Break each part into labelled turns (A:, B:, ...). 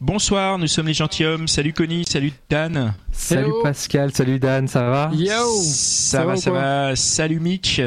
A: Bonsoir, nous sommes les gentilshommes. Salut Connie, salut Dan.
B: Salut
C: Hello.
B: Pascal, salut Dan, ça va?
C: Yo
A: Ça,
C: Ça
A: va, ça va. Salut Mitch.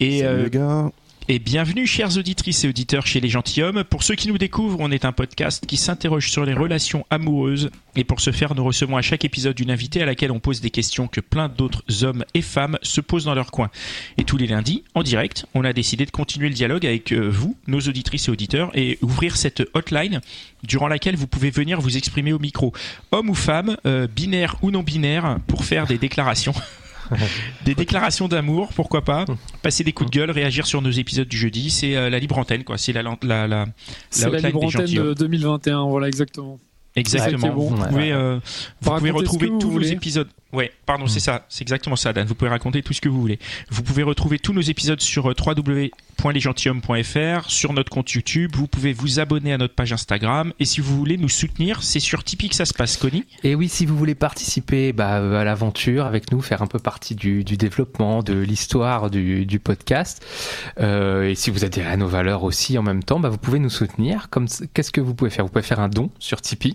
A: Et,
D: Salut
A: euh,
D: les gars.
A: Et bienvenue, chères auditrices et auditeurs, chez les gentilshommes. Pour ceux qui nous découvrent, on est un podcast qui s'interroge sur les relations amoureuses. Et pour ce faire, nous recevons à chaque épisode une invitée à laquelle on pose des questions que plein d'autres hommes et femmes se posent dans leur coin. Et tous les lundis, en direct, on a décidé de continuer le dialogue avec euh, vous, nos auditrices et auditeurs, et ouvrir cette hotline durant laquelle vous pouvez venir vous exprimer au micro, homme ou femme, euh, binaire ou non binaire, pour faire des déclarations. des déclarations d'amour, pourquoi pas, passer des coups de gueule, réagir sur nos épisodes du jeudi, c'est euh, la libre antenne, quoi. C'est la, la, la, la
C: la libre antenne de 2021, voilà exactement.
A: Exactement.
C: Bon.
A: Vous
B: Ouais,
A: pouvez, euh, vous pouvez retrouver
C: vous
A: tous nos
C: voulez.
A: épisodes. Ouais, pardon,
B: Mm.
A: c'est ça, c'est exactement ça, Dan. Vous pouvez raconter tout ce que vous voulez. Vous pouvez retrouver tous nos épisodes sur euh, www.lesgentilhommes.fr, sur notre compte YouTube. Vous pouvez vous abonner à notre page Instagram. Et si vous voulez nous soutenir, c'est sur Tipeee que ça se passe, Connie.
B: Et oui, si vous voulez participer bah, à l'aventure avec nous, faire un peu partie du, du développement, de l'histoire du, du podcast, euh, et si vous adhérez à nos valeurs aussi en même temps, bah, vous pouvez nous soutenir. Comme Qu'est-ce que vous pouvez faire? Vous pouvez faire un don sur Tipeee.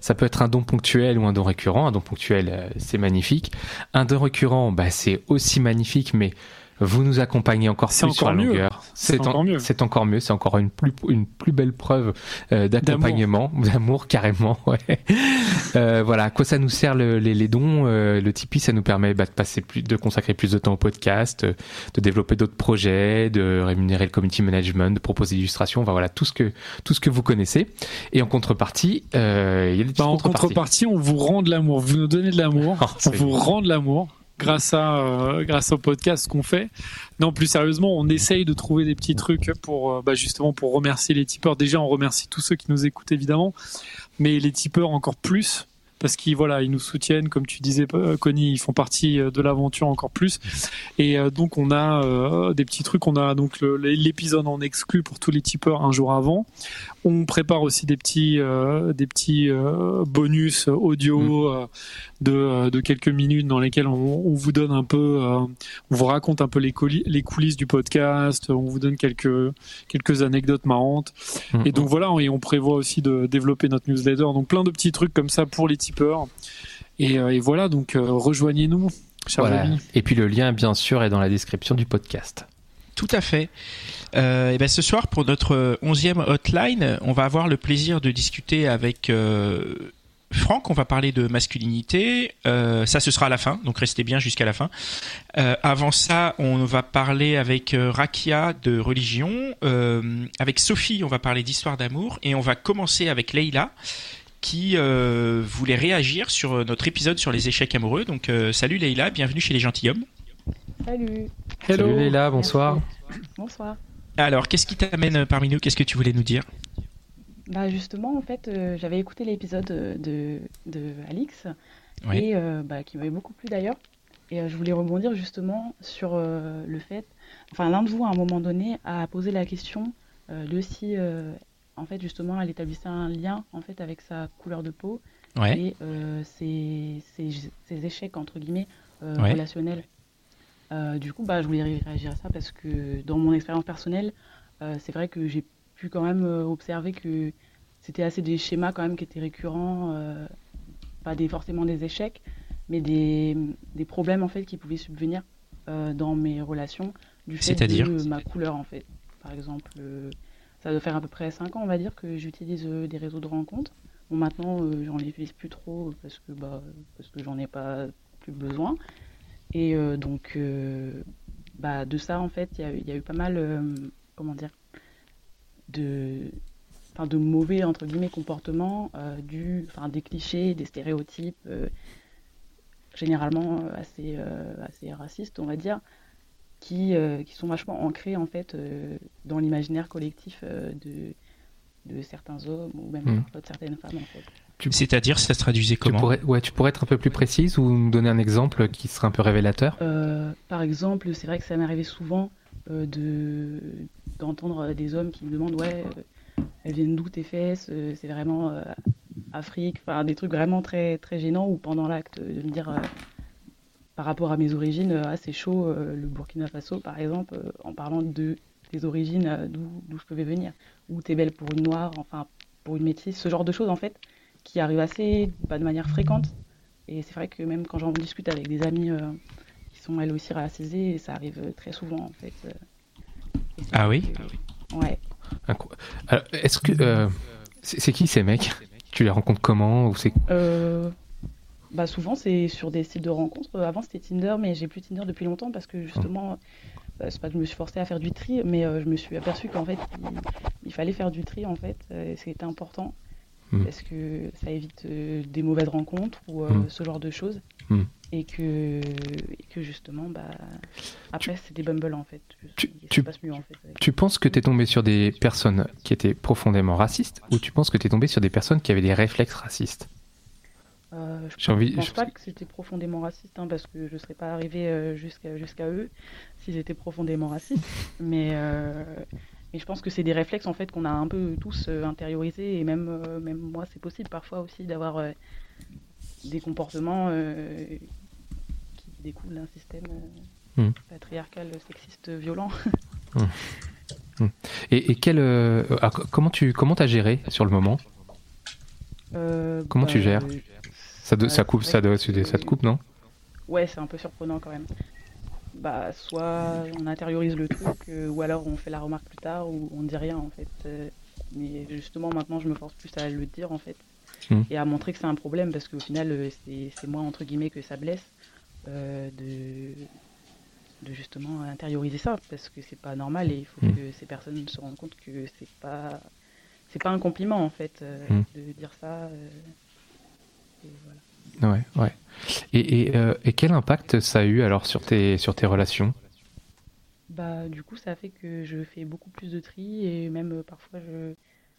B: Ça peut être un don ponctuel ou un don récurrent. Un don ponctuel, euh, c'est magnifique. Un don récurrent, bah, c'est aussi magnifique, mais vous nous accompagnez encore plus sur la
C: encore mieux.
B: longueur.
C: C'est
B: en-
C: encore mieux.
B: C'est encore mieux. C'est encore une plus, une plus belle preuve euh, d'accompagnement, d'amour carrément. Ouais. Euh, voilà, à quoi ça nous sert le- les, les dons euh, Le Tipeee, ça nous permet bah, de passer plus, de consacrer plus de temps au podcast, euh, de développer d'autres projets, de rémunérer le community management, de proposer des illustrations. Enfin voilà, tout ce que tout ce que vous connaissez. Et en contrepartie, euh, il y a des
C: Bah, en contrepartie, on vous rend de l'amour, vous nous donnez de l'amour,
B: Oh,
C: on vous rend de l'amour grâce à euh, grâce au podcast qu'on fait. Non, plus sérieusement, on essaye de trouver des petits trucs pour euh, bah, justement pour remercier les tipeurs. Déjà, on remercie tous ceux qui nous écoutent évidemment, mais les tipeurs encore plus parce qu'ils voilà, ils nous soutiennent, comme tu disais, euh, Connie, ils font partie de l'aventure encore plus. Et donc on a des petits trucs, on a donc l'épisode en exclu pour tous les tipeurs un jour avant. On prépare aussi des petits euh, des petits euh, bonus audio euh, de, de quelques minutes dans lesquels on, on vous donne un peu, euh, on vous raconte un peu les, les coulisses du podcast, on vous donne quelques quelques anecdotes marrantes.
B: Mhm.
C: Et donc voilà, et on prévoit aussi de développer notre newsletter. Donc plein de petits trucs comme ça pour les tipeurs. Et, euh, et voilà, donc euh, rejoignez-nous, chers
B: Voilà.
C: amis.
B: Et puis le lien, bien sûr, est dans la description du podcast.
A: Tout à fait. Euh, et ben ce soir, pour notre onzième hotline, on va avoir le plaisir de discuter avec euh, Franck. On va parler de masculinité. Euh, ça, ce sera à la fin, donc restez bien jusqu'à la fin. Euh, avant ça, on va parler avec euh, Rakia de religion. Euh, avec Sophie, on va parler d'histoire d'amour. Et on va commencer avec Leïla qui euh, voulait réagir sur notre épisode sur les échecs amoureux. Donc euh, salut Leïla, bienvenue chez les gentilshommes.
E: Salut.
C: Hello.
B: Salut Leïla, bonsoir.
E: Merci. Bonsoir.
A: Alors, qu'est-ce qui t'amène parmi nous? Qu'est-ce que tu voulais nous dire?
E: Bah justement, en fait, euh, j'avais écouté l'épisode euh, de, de Alix
A: Oui.
E: et euh, bah, qui m'avait beaucoup plu d'ailleurs. Et euh, je voulais rebondir justement sur euh, le fait, enfin l'un de vous à un moment donné a posé la question euh, de si, euh, en fait justement, elle établissait un lien en fait avec sa couleur de peau
A: Ouais.
E: et euh, ses, ses- ses échecs entre guillemets euh,
A: Ouais.
E: relationnels. Euh, du coup, bah, je voulais réagir à ça parce que dans mon expérience personnelle, euh, c'est vrai que j'ai pu quand même euh, observer que c'était assez des schémas quand même qui étaient récurrents, euh, pas des, forcément des échecs, mais des, des problèmes en fait qui pouvaient subvenir dans mes relations du fait de ma couleur en fait. Par exemple, ça doit faire à peu près 5 ans on va dire que j'utilise des réseaux de rencontres. Bon maintenant j'en utilise plus trop parce que bah parce que j'en ai pas plus besoin. Et euh, donc euh, bah de ça en fait il y, a eu- il y a eu pas mal euh, comment dire de de mauvais entre guillemets comportements du enfin des clichés des stéréotypes généralement assez euh, assez racistes on va dire qui, euh, qui sont vachement ancrés en fait euh, dans l'imaginaire collectif de, de certains hommes ou même
B: Mm.
E: parfois de certaines femmes en fait.
A: C'est-à-dire, ça se traduisait
B: Tu
A: comment
B: pourrais, ouais, tu pourrais être un peu plus précise ou nous donner un exemple qui serait un peu révélateur?
E: Euh, par exemple, c'est vrai que ça m'est arrivé souvent euh, de d'entendre des hommes qui me demandent ouais, euh, elles viennent d'où tes fesses? C'est vraiment euh, Afrique, enfin des trucs vraiment très très gênants ou pendant l'acte de me dire euh, par rapport à mes origines, euh, ah c'est chaud euh, le Burkina Faso par exemple, euh, en parlant de des origines, euh, d'où d'où je pouvais venir, ou t'es belle pour une noire, enfin pour une métisse, ce genre de choses en fait qui arrivent assez, pas de manière fréquente. Et c'est vrai que même quand j'en discute avec des amis euh, qui sont elles aussi racisées, ça arrive euh, très souvent en fait. euh. Et c'est
A: Ah oui
E: Ouais.
B: Alors, Est-ce que euh, c'est qui ces mecs? Tu les rencontres comment ou c'est
E: Euh, bah souvent c'est sur des sites de rencontres. Avant c'était Tinder, mais j'ai plus Tinder depuis longtemps parce que justement, euh, c'est pas que je me suis forcée à faire du tri, mais je me suis aperçue qu'en fait il, il fallait faire du tri en fait, c'était important
B: Mm.
E: parce que ça évite euh, des mauvaises rencontres ou euh,
B: Mm.
E: ce genre de choses.
B: Mm.
E: Et que, et que justement, bah, après c'est des Bumble en fait.
B: Tu- tu-
E: passe mieux en fait.
B: Tu penses que tu es tombé sur des personnes qui étaient profondément racistes ou tu penses que tu es tombé sur des personnes qui avaient des réflexes racistes?
E: Euh, je
B: envie-
E: pense
B: je-
E: pas que c'était profondément raciste, hein, parce que je serais pas arrivée euh, jusqu'à eux s'ils étaient profondément racistes. mais, euh, mais je pense que c'est des réflexes en fait qu'on a un peu tous euh, intériorisés et même euh, même moi c'est possible parfois aussi d'avoir euh, des comportements qui découlent d'un système euh,
B: Mm.
E: patriarcal, sexiste, violent.
B: Et, et quel, euh, ah, co- comment tu comment as géré sur le moment?
E: Euh,
B: Comment tu gères?
E: Euh,
B: ça, de- ça coupe ça te coupe non?
E: Ouais, c'est un peu surprenant quand même. Bah, soit on intériorise le truc, euh, ou alors on fait la remarque plus tard, ou on dit rien en fait. Euh, mais justement, maintenant, je me force plus à le dire en fait,
B: Hmm.
E: et à montrer que c'est un problème, parce qu'au final, euh, c'est moi entre guillemets que ça blesse de de justement intérioriser ça, parce que c'est pas normal et il faut
B: Hmm.
E: que ces personnes se rendent compte que c'est pas c'est pas un compliment en fait
B: Hmm.
E: de dire ça. et voilà.
B: Ouais, ouais. Et, et, euh, et quel impact ça a eu alors sur tes, sur tes relations?
E: Bah, du coup, ça fait que je fais beaucoup plus de tri et même euh, parfois, je,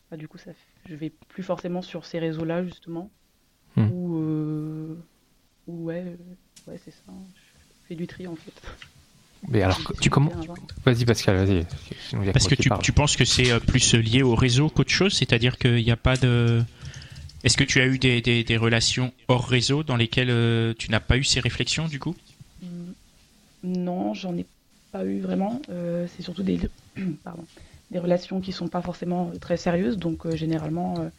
E: bah, du coup, ça, fait- je vais plus forcément sur ces réseaux-là, justement.
B: Hmm.
E: Ou, euh, ou ouais, ouais, c'est ça. Je fais du tri en fait.
B: Mais alors, tu comment. Vas-y Pascal, vas-y.
A: Parce que tu, tu penses que c'est plus lié au réseau qu'autre chose, c'est-à-dire qu'il n'y a pas de. Est-ce que tu as eu des, des- des relations hors réseau dans lesquelles euh, tu n'as pas eu ces réflexions du coup?
E: Hmm, Non, j'en ai pas eu vraiment. Euh, c'est surtout des, pardon, des relations qui sont pas forcément euh, très sérieuses. Donc, euh, généralement, euh,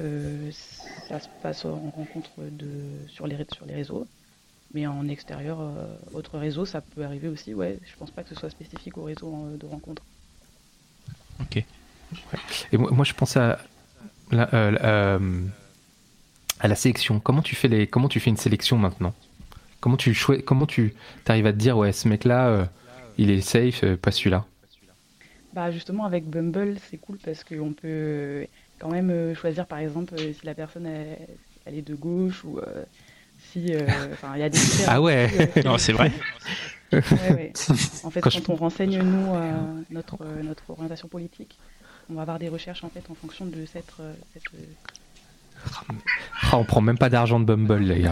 E: euh, ça se passe en rencontre de, sur, les, sur les réseaux. Mais en extérieur, euh, autre réseau, ça peut arriver aussi. Ouais, je pense pas que ce soit spécifique au réseau euh, de rencontre.
A: Ok.
B: Et moi, moi, je pense à la, euh, la- euh, à la sélection. Comment tu fais les, comment tu fais une sélection maintenant? Comment tu comment tu arrives à te dire ouais ce mec là il est safe, euh, pas celui-là?
E: Bah justement avec Bumble c'est cool parce qu'on peut euh, quand même euh, choisir par exemple euh, si la personne elle, elle est de gauche ou euh, si euh, enfin il y a des
B: Ah ouais.
E: euh,
A: Non, c'est vrai.
E: Ouais, ouais. En fait,
B: Quand
E: quand,
B: je-
E: on renseigne nous euh, notre euh, notre orientation politique, on va avoir des recherches en fait en fonction de cette, euh, cette, euh,
B: Ah, on prend même pas d'argent de Bumble les gars.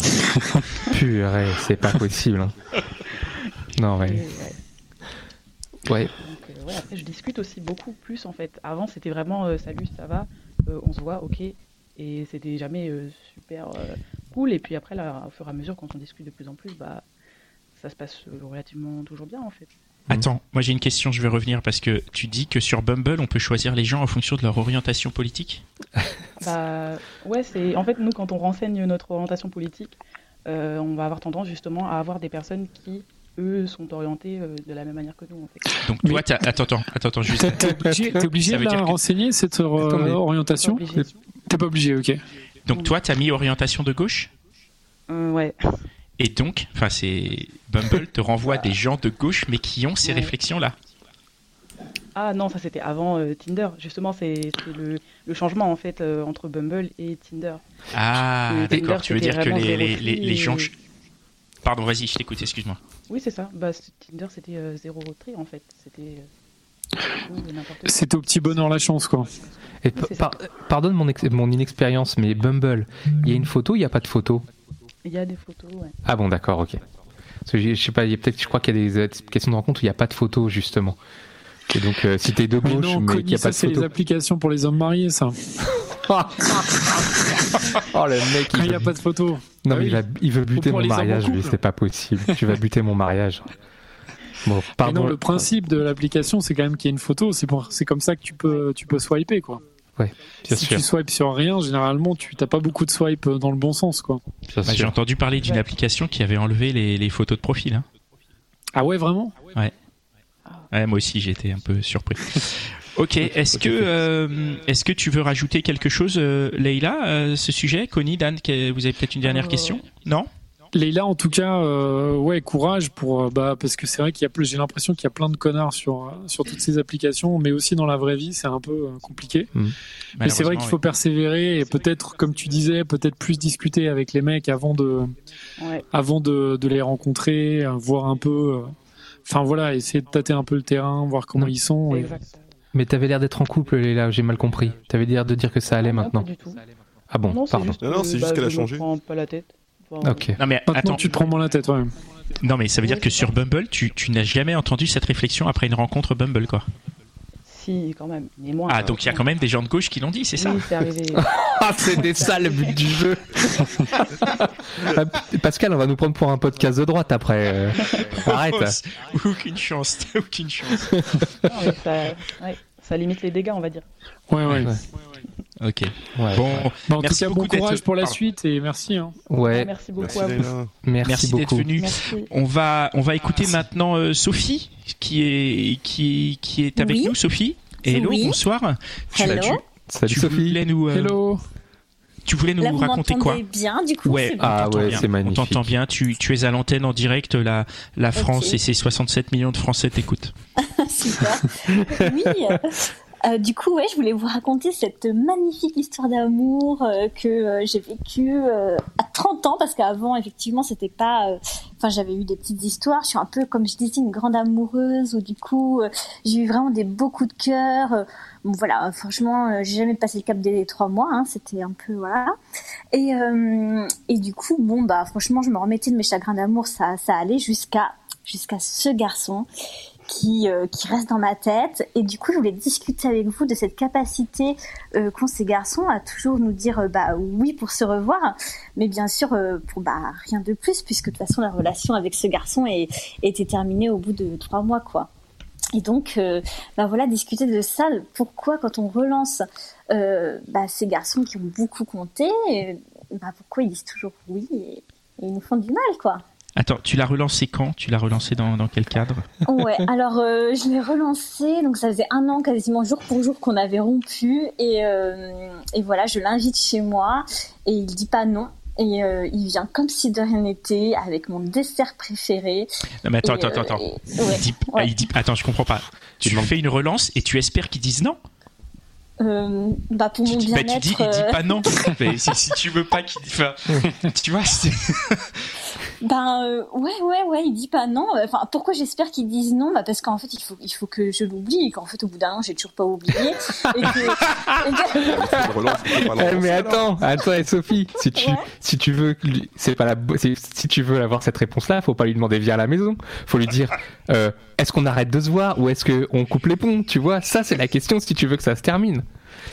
B: Purée, c'est pas possible. hein. Non
E: et,
B: ouais.
E: ouais.
B: Ouais.
E: Donc, euh, ouais, après je discute aussi beaucoup plus en fait. Avant c'était vraiment euh, salut ça va, Euh, on se voit ok et c'était jamais super cool et puis après là au fur et à mesure quand on discute de plus en plus bah ça se passe relativement toujours bien en fait.
A: Attends, moi j'ai une question, je vais revenir parce que tu dis que sur Bumble on peut choisir les gens en fonction de leur orientation politique
E: Bah ouais, c'est en fait nous quand on renseigne notre orientation politique, euh, on va avoir tendance justement à avoir des personnes qui eux sont orientées euh, de la même manière que nous en fait.
A: Donc
C: Mais-
A: toi, attends, attends, attends, juste.
C: T'es obligé, t'es obligé de la
A: que-
C: renseigner cette euh,
B: Attends, mais-
C: orientation. T'es pas obligé, ok.
A: Donc toi, t'as mis orientation de gauche?
E: Euh, ouais.
A: Et donc, enfin c'est Bumble te renvoie des gens de gauche mais qui ont ces
E: Ouais.
A: réflexions-là.
E: Ah non, ça c'était avant euh, Tinder. Justement, c'est le, le changement en fait euh, entre Bumble et Tinder.
A: Ah, d'accord. Tu veux dire que les, les, les, les gens,
E: et-
A: Pardon, vas-y, je t'écoute, excuse-moi.
E: Oui, c'est ça. Bah, Tinder, c'était euh, zéro tri en fait. C'était euh.
C: C'était au petit bonheur la chance, quoi.
B: Et par- pardonne mon, ex- mon inexpérience, mais Bumble, il y a une photo, il n'y a pas de photo?
E: Il y a des photos, ouais.
B: Ah bon, d'accord, ok. Parce que je sais pas, il y a peut-être, je crois qu'il y a des applications de rencontre où il n'y a pas de photo justement. Et donc, euh, si t'es de
C: Mais
B: gauche,
C: non,
B: mais qu'il n'y a
C: ça
B: pas de
C: c'est les applications pour les hommes mariés, ça.
B: oh le mec, il
C: il n'y a pas de photo.
B: non,
C: Ah
B: mais il, va- il veut buter mon mariage, lui, c'est pas possible. tu vas buter mon mariage. Bon,
C: Mais
B: pardon.
C: non, le principe de l'application, c'est quand même qu'il y ait une photo. C'est pour, c'est comme ça que tu peux, tu peux swiper, quoi.
B: Bien
C: si
B: sûr,
C: tu swipes sur rien, généralement, tu t'as pas beaucoup de swipe dans le bon sens, quoi.
A: Bah, J'ai entendu parler d'une
E: Ouais.
A: application qui avait enlevé les, les photos de profil. hein.
C: Ah ouais, vraiment?
A: Ouais, moi aussi, j'étais un peu surpris. Ok, est-ce que, euh, est-ce que tu veux rajouter quelque chose, euh, Leïla, à ce sujet? Connie, Dan, vous avez peut-être une dernière
E: Euh,
A: question? Non?
C: Leïla, en tout cas, euh, ouais, courage pour, euh, bah, parce que c'est vrai qu'il y a, plus- j'ai l'impression qu'il y a plein de connards sur, euh, sur toutes ces applications, mais aussi dans la vraie vie, c'est un peu compliqué. Mais c'est vrai qu'il faut persévérer et peut-être, comme tu disais, peut-être plus discuter avec les mecs avant de,
E: Ouais.
C: avant de, de les rencontrer, voir un peu, euh, enfin voilà, essayer de tâter un peu le terrain, voir comment
B: Non.
C: ils sont. Et...
B: Mais t'avais l'air d'être en couple, là, j'ai mal compris. T'avais l'air de dire que ça allait
E: Ah non,
B: maintenant.
E: Pas du tout.
B: Ah bon,
E: non,
B: pardon.
E: juste,
D: Non, c'est juste qu'elle a
E: je
D: changé.
E: prends pas la tête. Enfin,
B: Ok.
A: Non mais
C: Maintenant,
A: attends,
C: tu te prends moins la tête, ouais.
A: non mais ça veut dire que
E: c'est
A: sur. Bumble, tu, tu n'as jamais entendu cette réflexion après une rencontre Bumble, quoi.
E: Si, quand même. Mais moi.
A: Ah, donc il y a quand même des gens de gauche qui l'ont dit, c'est ça
E: Oui, c'est arrivé.
B: Ah, c'était ça le but du jeu. Ah, Pascal, on va nous prendre pour un podcast de droite après. euh. Arrête.
A: aucune chance, t'as aucune chance.
E: Non, mais ça, ouais, ça limite les dégâts, on va dire.
C: Ouais, ouais.
B: Ouais.
A: Ok.
B: Ouais.
A: Bon,
C: Bah, en
A: Merci
C: tout cas, bon
A: beaucoup d'être-
C: courage pour la
A: Pardon.
C: suite et merci. Hein.
B: Ouais,
E: Merci beaucoup
D: Merci
E: à vous.
B: Merci,
A: merci d'être venu.
E: Merci.
A: On va, on va écouter maintenant euh, Sophie, qui est, qui, qui est avec
F: Oui.
A: nous. Sophie, hello,
F: Oui.
A: bonsoir.
F: Hello.
A: tu,
B: Salut
A: tu
B: Sophie.
A: voulais nous, euh,
C: Hello.
A: tu voulais nous
F: Là, vous
A: raconter quoi
F: bien, du coup.
A: Ouais, on
F: bon.
B: Ah ouais,
A: bien.
B: c'est
A: On
B: magnifique.
A: t'entend bien. Tu, tu es à l'antenne en direct. La, la France et ses 67 millions de Français t'écoutent.
F: Super. oui. euh, du coup, ouais, je voulais vous raconter cette magnifique histoire d'amour euh, que euh, j'ai vécue euh, à 30 ans, parce qu'avant, effectivement, c'était pas. euh, Enfin, j'avais eu des petites histoires. Je suis un peu, comme je disais, une grande amoureuse, où du coup, euh, j'ai eu vraiment des beaux coups de cœur. bon, voilà, franchement, j'ai jamais passé le cap des trois mois. Hein, c'était un peu voilà. Et et du coup, bon bah, franchement, je me remettais de mes chagrins d'amour. Ça, ça allait jusqu'à jusqu'à ce garçon qui, euh, qui reste dans ma tête. Et du coup, je voulais discuter avec vous de cette capacité euh, qu'ont ces garçons à toujours nous dire euh, bah oui pour se revoir, mais bien sûr pour bah rien de plus, puisque de toute façon la relation avec ce garçon était terminée au bout de trois mois, quoi. Et donc, bah voilà, discuter de ça. Pourquoi, quand on relance bah, ces garçons qui ont beaucoup compté, bah, pourquoi ils disent toujours oui et, et ils nous font du mal, quoi.
A: Attends, tu l'as relancé quand? Tu l'as relancé dans, dans quel cadre?
F: Ouais, alors euh, je l'ai relancé, donc ça faisait un an quasiment jour pour jour qu'on avait rompu, et, euh, et voilà, je l'invite chez moi, et il dit pas non, et euh, il vient comme si de rien n'était, avec mon dessert préféré.
A: Non mais attends,
F: Et,
A: attends, attends.
F: et-
A: Il
F: ouais.
A: dit,
F: ouais.
A: il dit, attends, je comprends pas. Tu
B: demandes-
A: fais une relance et tu espères qu'ils disent non?
F: Euh, bah pour mon
A: tu, bah, tu
F: bien-être.
A: dis, il dit pas non. mais si, si tu veux pas qu'il enfin, tu vois, c'est-
F: Ben euh, ouais ouais ouais il dit pas non enfin pourquoi j'espère qu'ils disent non? Bah parce qu'en fait il faut il faut que je l'oublie et qu'en fait au bout d'un an j'ai toujours pas oublié et que, et que-
D: Une relance, c'est pas
B: Eh, mais attends, attends, et Sophie, si tu,
F: Ouais.
B: si tu veux, c'est pas la, si tu veux avoir cette réponse-là, faut pas lui demander viens à la maison. Faut lui dire, euh, est-ce qu'on arrête de se voir ou est-ce qu'on coupe les ponts, tu vois? Ça, c'est la question si tu veux que ça se termine.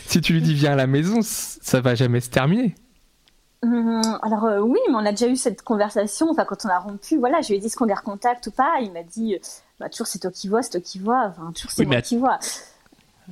B: Si tu lui dis viens à la maison, ça va jamais se terminer.
F: Hum, alors euh, oui mais on a déjà eu cette conversation enfin quand on a rompu voilà je lui ai dit est-ce qu'on les recontacte ou pas? Il m'a dit euh, bah toujours c'est toi qui vois c'est toi qui vois enfin toujours c'est
A: Oui,
F: moi
A: mais
F: qui vois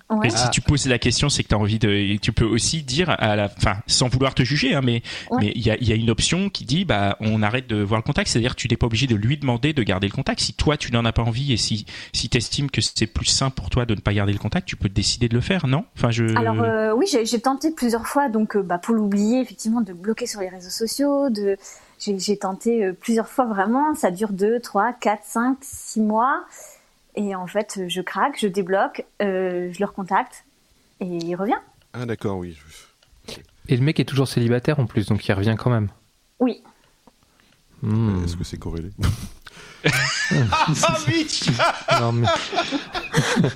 F: Ouais.
A: Mais si tu poses la question, c'est que tu as envie de. et Tu peux aussi dire, à la, enfin, sans vouloir te juger, hein, mais
F: Ouais.
A: mais il y a, il y a une option qui dit, bah, on arrête de voir le contact. C'est-à-dire, que tu n'es pas obligé de lui demander de garder le contact. Si toi, tu n'en as pas envie et si si t'estimes que c'est plus sain pour toi de ne pas garder le contact, tu peux décider de le faire, non? Enfin, je.
F: Alors euh, oui, j'ai j'ai tenté plusieurs fois, donc euh, bah, pour l'oublier, effectivement, de bloquer sur les réseaux sociaux, de j'ai j'ai tenté euh, plusieurs fois vraiment, ça dure 2, 3, 4, 5, 6 mois, et en fait, je craque, je débloque, euh, je le recontacte, et il revient.
D: Ah d'accord, oui.
B: Et le mec est toujours célibataire en plus, donc il revient quand même.
F: Oui.
B: Hmm.
D: Est-ce que c'est corrélé?
A: Ah oui
B: Non, mais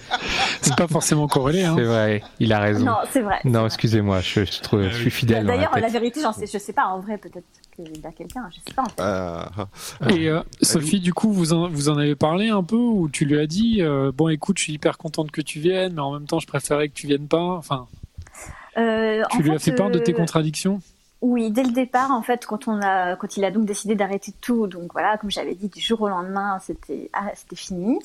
C: C'est pas forcément corrélé. Hein.
B: c'est vrai, il a raison.
F: Non, c'est vrai.
B: Non, excusez-moi, je, je trouve- je suis fidèle. la
F: D'ailleurs, la vérité, j'en sais, je sais pas. En vrai, peut-être qu'il y a quelqu'un. Je sais pas. en fait.
D: Ah, ah.
C: Et euh, Sophie, du coup, vous en, vous en avez parlé un peu ou tu lui as dit euh, bon, écoute, je suis hyper contente que tu viennes, mais en même temps, je préférais que tu viennes pas. Enfin,
F: Euh,
C: tu
F: en
C: lui as fait part de tes contradictions?
F: Oui, dès le départ, en fait, quand on a, quand il a donc décidé d'arrêter tout, donc voilà, comme j'avais dit, du jour au lendemain, c'était, ah, c'était fini.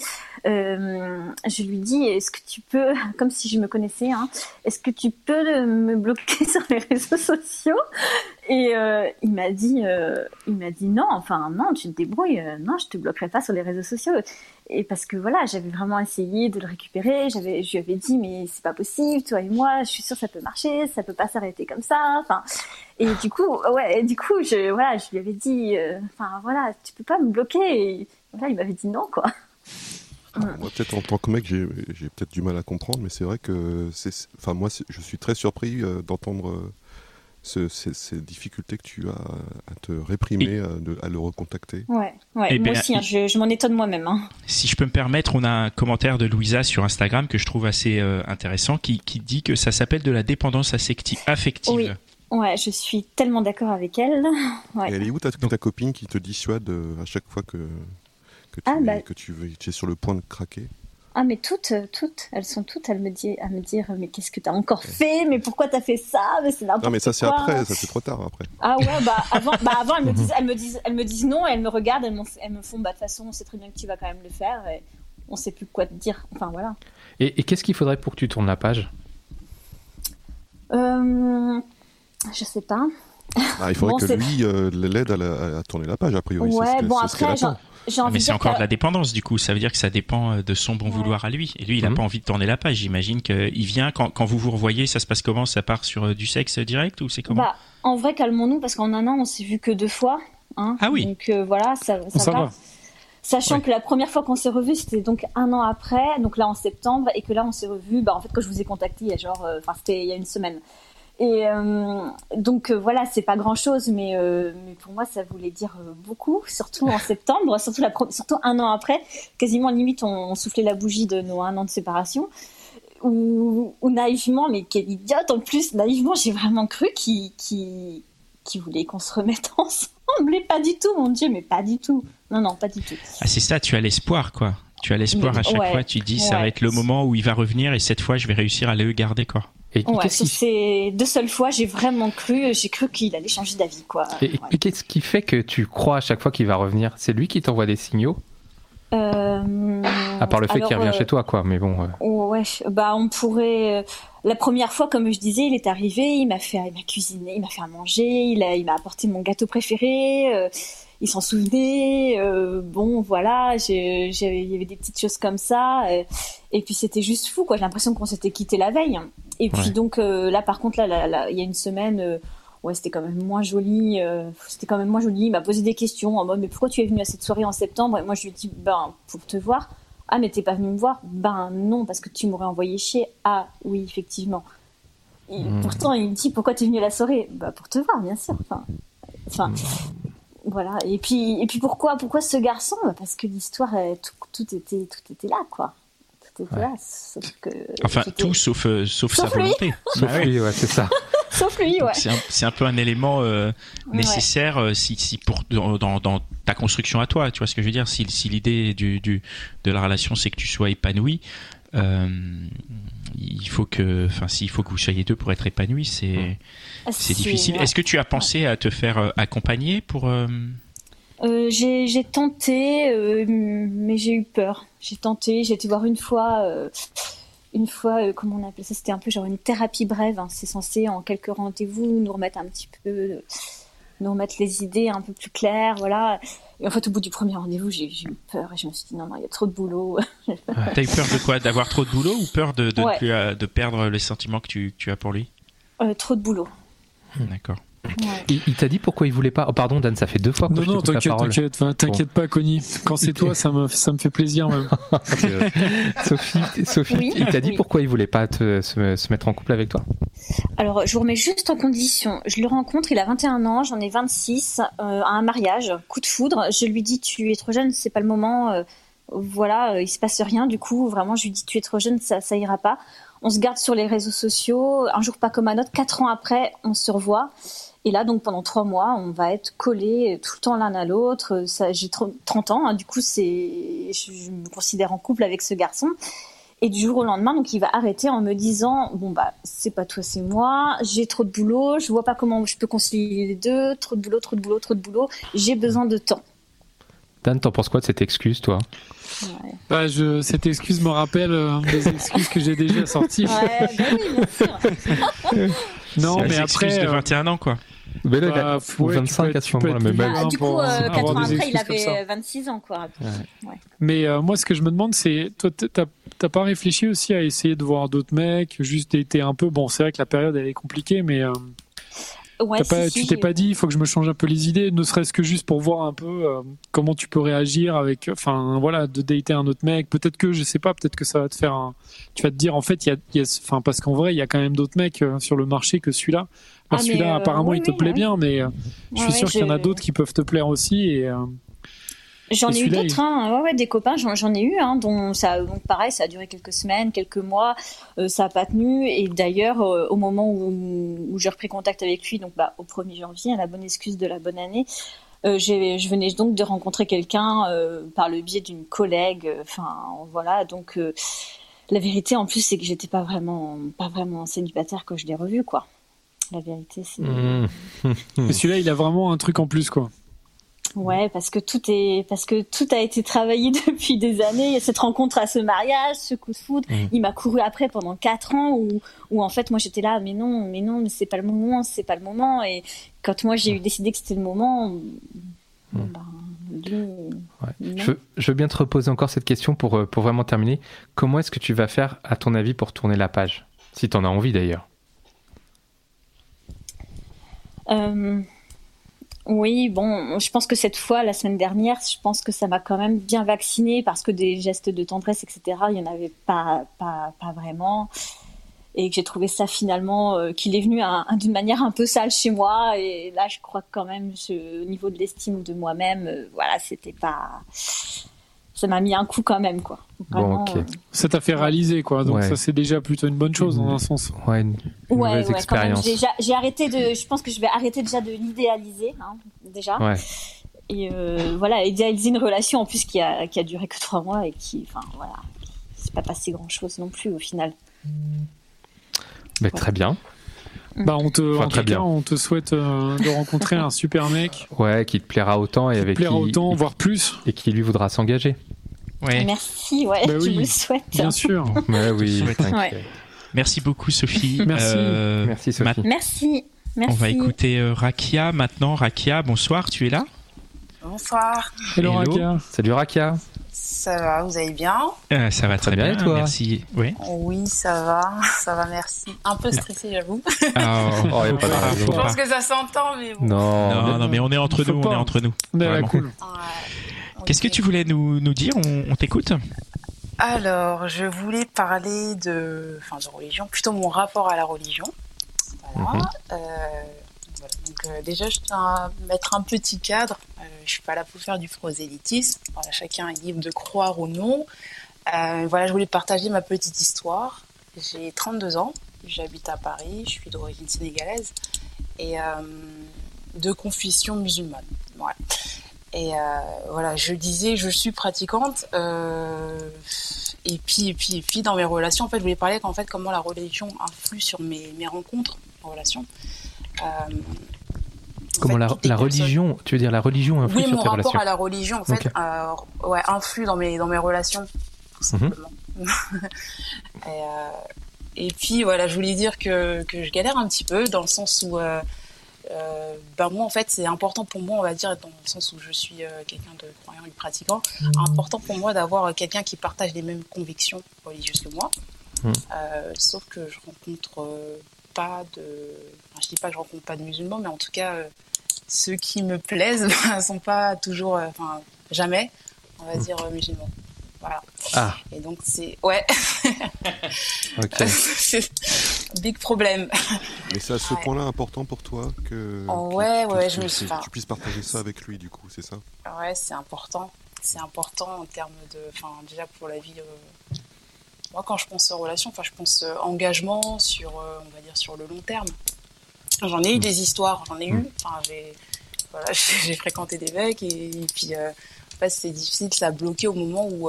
F: Euh, je lui dis, est-ce que tu peux, comme si je me connaissais, hein, est-ce que tu peux me bloquer sur les réseaux sociaux? Et euh, il m'a dit, euh, il m'a dit non, enfin non, tu te débrouilles, euh, non, je te bloquerai pas sur les réseaux sociaux. Et parce que voilà, j'avais vraiment essayé de le récupérer, j'avais, je lui avais dit, mais c'est pas possible, toi et moi, je suis sûre que ça peut marcher, ça peut pas s'arrêter comme ça. Enfin. Et du coup, ouais, et du coup, je, voilà, je lui avais dit, euh, enfin voilà, tu peux pas me bloquer. Et voilà, il m'avait dit non, quoi.
D: Moi, peut-être en tant que mec, j'ai j'ai peut-être du mal à comprendre, mais c'est vrai que c'est. Enfin, moi, je suis très surpris euh, d'entendre euh, ce- ces, ces difficultés que tu as à te réprimer, à, de- à le recontacter.
F: Ouais, ouais.
A: Eh
F: moi
A: ben,
F: aussi, hein, je, je m'en étonne moi-même. Hein.
A: Si je peux me permettre, on a un commentaire de Louisa sur Instagram que je trouve assez euh, intéressant qui, qui dit que ça s'appelle de la dépendance affecti- affective.
F: Oui. Ouais, je suis tellement d'accord avec elle. Ouais.
D: Et elle est où ta, ta copine qui te dissuade euh, à chaque fois que, que, tu,
F: Ah,
D: es,
F: bah.
D: que tu es sur le point de craquer?
F: Ah, mais toutes, euh, toutes, elles sont toutes à me dire, à me dire, mais qu'est-ce que t'as encore fait? Mais pourquoi t'as fait ça? Mais c'est n'importe quoi.
D: Non, mais ça, c'est après, ça, c'est trop tard après.
F: Ah ouais, bah avant, bah avant elles, me disent, elles, me disent, elles me disent non et elles me regardent, elles, elles me font, bah de toute façon, on sait très bien que tu vas quand même le faire et on sait plus quoi te dire. Enfin voilà.
B: Et, et qu'est-ce qu'il faudrait pour que tu tournes la page?
F: Euh, je sais pas.
D: Ah, il faudrait
F: Bon,
D: que lui euh, l'aide à, la- à tourner la page, a priori. c'est ce
F: Ouais,
D: que-
F: bon après, envie
A: mais c'est encore
F: que-
A: de la dépendance du coup. Ça veut dire que ça dépend euh, de son bon
F: Ouais.
A: vouloir à lui. Et lui, il n'a
B: Mhm.
A: pas envie de tourner la page. J'imagine qu'il vient quand, quand vous vous revoyez, ça se passe comment? Ça part sur euh, du sexe direct ou c'est comment?
F: Bah, en vrai, calmons-nous parce qu'en un an, on s'est vu que deux fois. Hein,
A: Ah oui.
F: Donc euh, voilà, ça, ça,
C: Ça
F: va. Sachant
A: Ouais.
F: que la première fois qu'on s'est revu, c'était donc un an après, donc là en septembre, et que là on s'est revu, bah en fait quand je vous ai contacté, il y a genre, euh, enfin c'était il y a une semaine. Et euh, donc euh, voilà, c'est pas grand chose, mais, euh, mais pour moi ça voulait dire beaucoup, surtout en septembre, surtout, la, pro- surtout un an après, quasiment limite on, on soufflait la bougie de nos un an de séparation. Ou, ou naïvement, mais quelle idiote en plus, naïvement j'ai vraiment cru qu'il voulait qu'on se remette ensemble, et pas du tout, mon Dieu, mais pas du tout. Non, non, pas du tout.
A: Ah, c'est ça, tu as l'espoir quoi. Tu as l'espoir à chaque
F: Ouais.
A: fois, tu dis ça va être le moment où il va revenir et cette fois je vais réussir à le garder quoi.
B: Et
F: Ouais, sur ces deux seules fois, j'ai vraiment cru, j'ai cru qu'il allait changer d'avis, quoi.
B: et-
F: Ouais.
B: et qu'est-ce qui fait que tu crois à chaque fois qu'il va revenir? C'est lui qui t'envoie des signaux?
F: Euh,
B: À part le fait qu'il revient
F: euh,
B: chez toi, quoi. Mais bon. euh,
F: Ouais, bah on pourrait. euh, La première fois, comme je disais, il est arrivé, il m'a fait, il m'a cuisiné, il m'a fait à manger, il a, il m'a apporté mon gâteau préféré. Euh, il s'en souvenait. euh, bon, voilà, il y avait des petites choses comme ça. euh, et puis c'était juste fou, quoi. J'ai l'impression qu'on s'était quitté la veille. Et puis
A: Ouais.
F: donc euh, là, par contre, là, là, là, il y a une semaine. euh, Ouais, c'était quand même moins joli. c'était quand même moins joli. Il m'a posé des questions en mode mais pourquoi tu es venu à cette soirée en septembre? Et moi je lui ai dit ben pour te voir. Ah mais t'es pas venu me voir? Ben non parce que tu m'aurais envoyé chier. Ah oui effectivement. Et
B: Hmm.
F: Pourtant il me dit pourquoi t'es venu à la soirée? Bah pour te voir bien sûr. Enfin, enfin voilà. Et puis et puis pourquoi pourquoi ce garçon? Parce que l'histoire tout, tout était tout était là quoi. Tout était
B: Ouais.
F: là. Sauf que
A: Enfin tout sauf euh, sauf,
F: Sauf
A: sa
F: lui.
A: volonté.
B: Sauf lui, ouais, c'est ça.
F: Sauf lui ouais.
A: C'est un, peu un élément euh, nécessaire euh, si, si pour dans, dans, dans ta construction à toi, tu vois ce que je veux dire? Si, si l'idée du, du de la relation c'est que tu sois épanoui, euh, il faut que, enfin s'il faut que vous soyez deux pour être épanoui, c'est
F: Ah,
A: c'est difficile.
F: ouais.
A: Est-ce que tu as pensé à te faire euh, accompagner pour euh,
F: Euh, j'ai j'ai tenté, euh, mais j'ai eu peur. J'ai tenté, j'ai été voir une fois, euh, une fois, euh, comment on appelle ça? C'était un peu genre une thérapie brève. hein. C'est censé en quelques rendez-vous nous remettre un petit peu, euh, nous remettre les idées un peu plus claires, voilà. Et en fait, au bout du premier rendez-vous, j'ai eu peur et je me suis dit non, non, il y a trop de boulot.
A: T'as eu peur de quoi? D'avoir trop de boulot ou peur de de, ne
F: Ouais.
A: plus, euh, de perdre les sentiments que tu, tu as pour lui?
F: Euh, trop de boulot.
A: D'accord.
F: Ouais.
B: Il, il t'a dit pourquoi il voulait pas. Oh, pardon, Dan, ça fait deux fois que
C: Non,
B: je
C: non, t'inquiète, t'inquiète, t'inquiète pas, Connie. Quand c'est toi, ça me, ça me fait plaisir même.
B: Sophie, Sophie
F: Oui.
B: il t'a dit
F: Oui.
B: pourquoi il voulait pas te- se, se mettre en couple avec toi?
F: Alors, je vous remets juste en condition. Je le rencontre, il a 21 ans, j'en ai 26, euh, à un mariage, coup de foudre. Je lui dis, tu es trop jeune, c'est pas le moment. euh, voilà, euh, il se passe rien. Du coup, vraiment, je lui dis, tu es trop jeune, ça, ça ira pas. On se garde sur les réseaux sociaux. Un jour pas comme un autre. Quatre ans après, on se revoit. Et là, donc, pendant trois mois, on va être collés tout le temps l'un à l'autre. J'ai 30 ans, hein, du coup, c'est, je, je me considère en couple avec ce garçon. Et du jour au lendemain, donc il va arrêter en me disant bon bah c'est pas toi, c'est moi. J'ai trop de boulot, je vois pas comment je peux concilier les deux. Trop de boulot, trop de boulot, trop de boulot. J'ai besoin de temps.
B: Dan, t'en penses quoi de cette excuse, toi?
F: Ouais,
C: Bah, je, cette excuse me rappelle euh, des excuses que j'ai déjà sorties.
F: ouais bah oui, bien sûr.
C: Non,
A: C'est
C: mais après.
A: de
C: euh,
A: 21 ans, quoi.
B: Mais là, il a-
C: bah,
B: ou
C: ouais, tu
B: 25
C: peux être-
B: à ce moment-là, bah,
F: Ah, du coup,
C: euh,
F: euh,
C: avoir
F: quatre ans après, il avait 26 ans quoi.
C: Mais euh, moi, ce que je me demande, c'est, toi, t'as pas réfléchi aussi à essayer de voir d'autres mecs, juste été un peu, bon, c'est vrai que la période elle est compliquée, mais euh,
F: Ouais,
C: t'as
F: si,
C: pas,
F: si,
C: tu t'es pas dit, il faut que je me change un peu les idées, ne serait-ce que juste pour voir un peu euh, comment tu peux réagir avec, enfin, voilà, de dater un autre mec. Peut-être que, je sais pas, peut-être que ça va te faire un, tu vas te dire, en fait, il y a, il y a- enfin, parce qu'en vrai, il y a quand même d'autres mecs euh, sur le marché que celui-là.
F: Ah,
C: celui-là,
F: euh,
C: apparemment,
F: oui,
C: il te
F: oui,
C: plaît bien, mais euh, je suis
F: Ouais,
C: sûr qu'il y en a d'autres qui peuvent te plaire aussi. Et, euh,
F: J'en ai eu d'autres, hein. ouais, ouais, des copains, j'en, ai eu, hein, dont ça, donc pareil, ça a duré quelques semaines, quelques mois, ça a pas tenu. Et d'ailleurs, au moment où, où j'ai repris contact avec lui, donc bah, au 1er janvier, à la bonne excuse de la bonne année, euh, je venais donc de rencontrer quelqu'un euh, par le biais d'une collègue. euh, Enfin, voilà, donc la vérité en plus, c'est que j'étais pas vraiment, pas vraiment célibataire quand je l'ai revu, quoi. La vérité, c'est.
B: Mmh.
C: mais celui-là, il a vraiment un truc en plus, quoi.
F: Ouais, parce que tout est, parce que tout a été travaillé depuis des années. Il y a cette rencontre à ce mariage, ce coup de foudre.
B: Mhm.
F: Il m'a couru après pendant quatre ans où, où en fait moi j'étais là, mais non, mais non, mais c'est pas le moment, c'est pas le moment. Et quand moi j'ai eu décidé que c'était le moment, ben,
B: Ouais. Je, veux, je veux bien te reposer encore cette question pour, euh, pour vraiment terminer. Comment est-ce que tu vas faire, à ton avis, pour tourner la page? Si tu en as envie d'ailleurs.
F: Euh, oui, bon, je pense que cette fois, la semaine dernière, je pense que ça m'a quand même bien vaccinée parce que des gestes de tendresse, etc., il n'y en avait pas, pas, pas vraiment. Et que j'ai trouvé ça finalement, euh, qu'il est venu un- un- d'une manière un peu sale chez moi. Et là, je crois que quand même, au niveau de l'estime de moi-même, euh, voilà, c'était pas. Ça m'a mis un coup quand même, quoi. Vraiment,
B: ok.
F: euh,
C: Ça t'a fait réaliser, quoi. Donc,
B: Ouais.
C: ça, c'est déjà plutôt une bonne chose, dans un sens.
B: Ouais, une, une
F: Ouais,
B: expérience.
F: J'ai arrêté de. Je pense que je vais arrêter déjà de l'idéaliser, hein, déjà.
B: Ouais.
F: Et euh, voilà, idéaliser une relation en plus qui a, qui a duré que trois mois et qui, enfin voilà, c'est pas passé grand chose non plus au final.
B: Mais très bien.
C: Bah, on te,
B: Enfin,
C: en
B: très
C: cas,
B: bien.
C: on te souhaite euh, de rencontrer un super mec,
B: Ouais, qui te plaira autant et
C: qui te
B: avec
C: plaira
B: qui,
C: autant, voire plus,
B: et qui lui voudra s'engager.
A: Ouais.
F: Merci, ouais,
C: Bah
F: je
C: oui,
F: me le souhaite.
C: bien sûr.
B: Ouais, oui,
A: souhaite.
B: t'inquiète.
F: Ouais.
A: Merci beaucoup, Sophie.
C: Merci.
A: Euh,
B: Merci Sophie.
F: Merci, merci.
A: on va écouter euh, Rakia maintenant. Rakia, bonsoir, tu es là?
G: Bonsoir,
C: Hello,
A: Hello.
C: Raka.
B: Salut Rakia.
G: ça va, vous allez bien?
A: Euh, Ça va très,
B: bien, et toi?
A: merci. Ouais.
G: Oui, ça va, ça va, merci. Un peu stressé, j'avoue.
A: Ah,
B: Oh, y a pas de
A: faut
B: raison.
A: faut
G: Je pense que ça s'entend, mais bon.
B: Non,
A: Non, non, mais on est entre nous,
C: pas.
A: on est entre nous.
C: On est à la
A: Vraiment.
C: cool.
G: Ouais.
A: Qu'est-ce que tu voulais nous, nous dire On, on t'écoute
G: Alors, je voulais parler de, enfin, de religion, plutôt mon rapport à la religion. Voilà.
B: Mhm.
G: Euh, voilà. Donc, euh, déjà, je tiens à mettre un petit cadre. Euh, je suis pas là pour faire du prosélytisme. Voilà, chacun est libre de croire ou non. Euh, voilà, je voulais partager ma petite histoire. J'ai 32 ans, j'habite à Paris, je suis d'origine sénégalaise et de confession musulmane. Voilà. Et euh, voilà, je disais, je suis pratiquante. euh, et puis, et puis, et puis, dans mes relations, en fait, je voulais parler qu'en fait, comment la religion influe sur mes, mes rencontres, mes relations. Euh, en
B: Comment
G: fait,
B: la, la religion, tu veux dire la religion influe
G: oui,
B: sur
G: mon
B: tes
G: rapport
B: relations
G: à la religion, en fait, euh, ouais, influe dans mes, dans mes relations, tout
B: Mhm.
G: simplement. et, euh, et puis, voilà, je voulais dire que, que je galère un petit peu, dans le sens où, euh, ben moi, en fait, c'est important pour moi, on va dire, dans le sens où je suis euh, quelqu'un de croyant et pratiquant, important pour moi d'avoir quelqu'un qui partage les mêmes convictions religieuses que moi. Euh, sauf que je rencontre euh, pas de. Enfin, je dis pas que je rencontre pas de musulmans, mais en tout cas, euh, ceux qui me plaisent ne sont pas toujours. euh, Enfin, jamais, on va dire, euh, musulmans. Voilà.
B: Ah,
G: Et donc, c'est. Ouais.
B: ok.
G: Big problème.
D: Mais c'est à ce
G: Ouais.
D: point-là important pour toi que,
G: Oh, ouais,
D: que-
G: ouais,
D: que
G: je me
D: tu-
G: suis- enfin,
D: tu puisses partager ça avec lui, du coup, c'est ça?
G: Ouais, c'est important. C'est important en termes de. Enfin, déjà pour la vie. euh, Moi, quand je pense aux relations, enfin, je pense euh, engagement sur, euh, on va dire, sur le long terme. J'en ai eu des histoires, j'en ai eu. Enfin, j'ai voilà, fréquenté des mecs et, et puis, euh, en fait, c'est difficile, ça a bloqué au moment où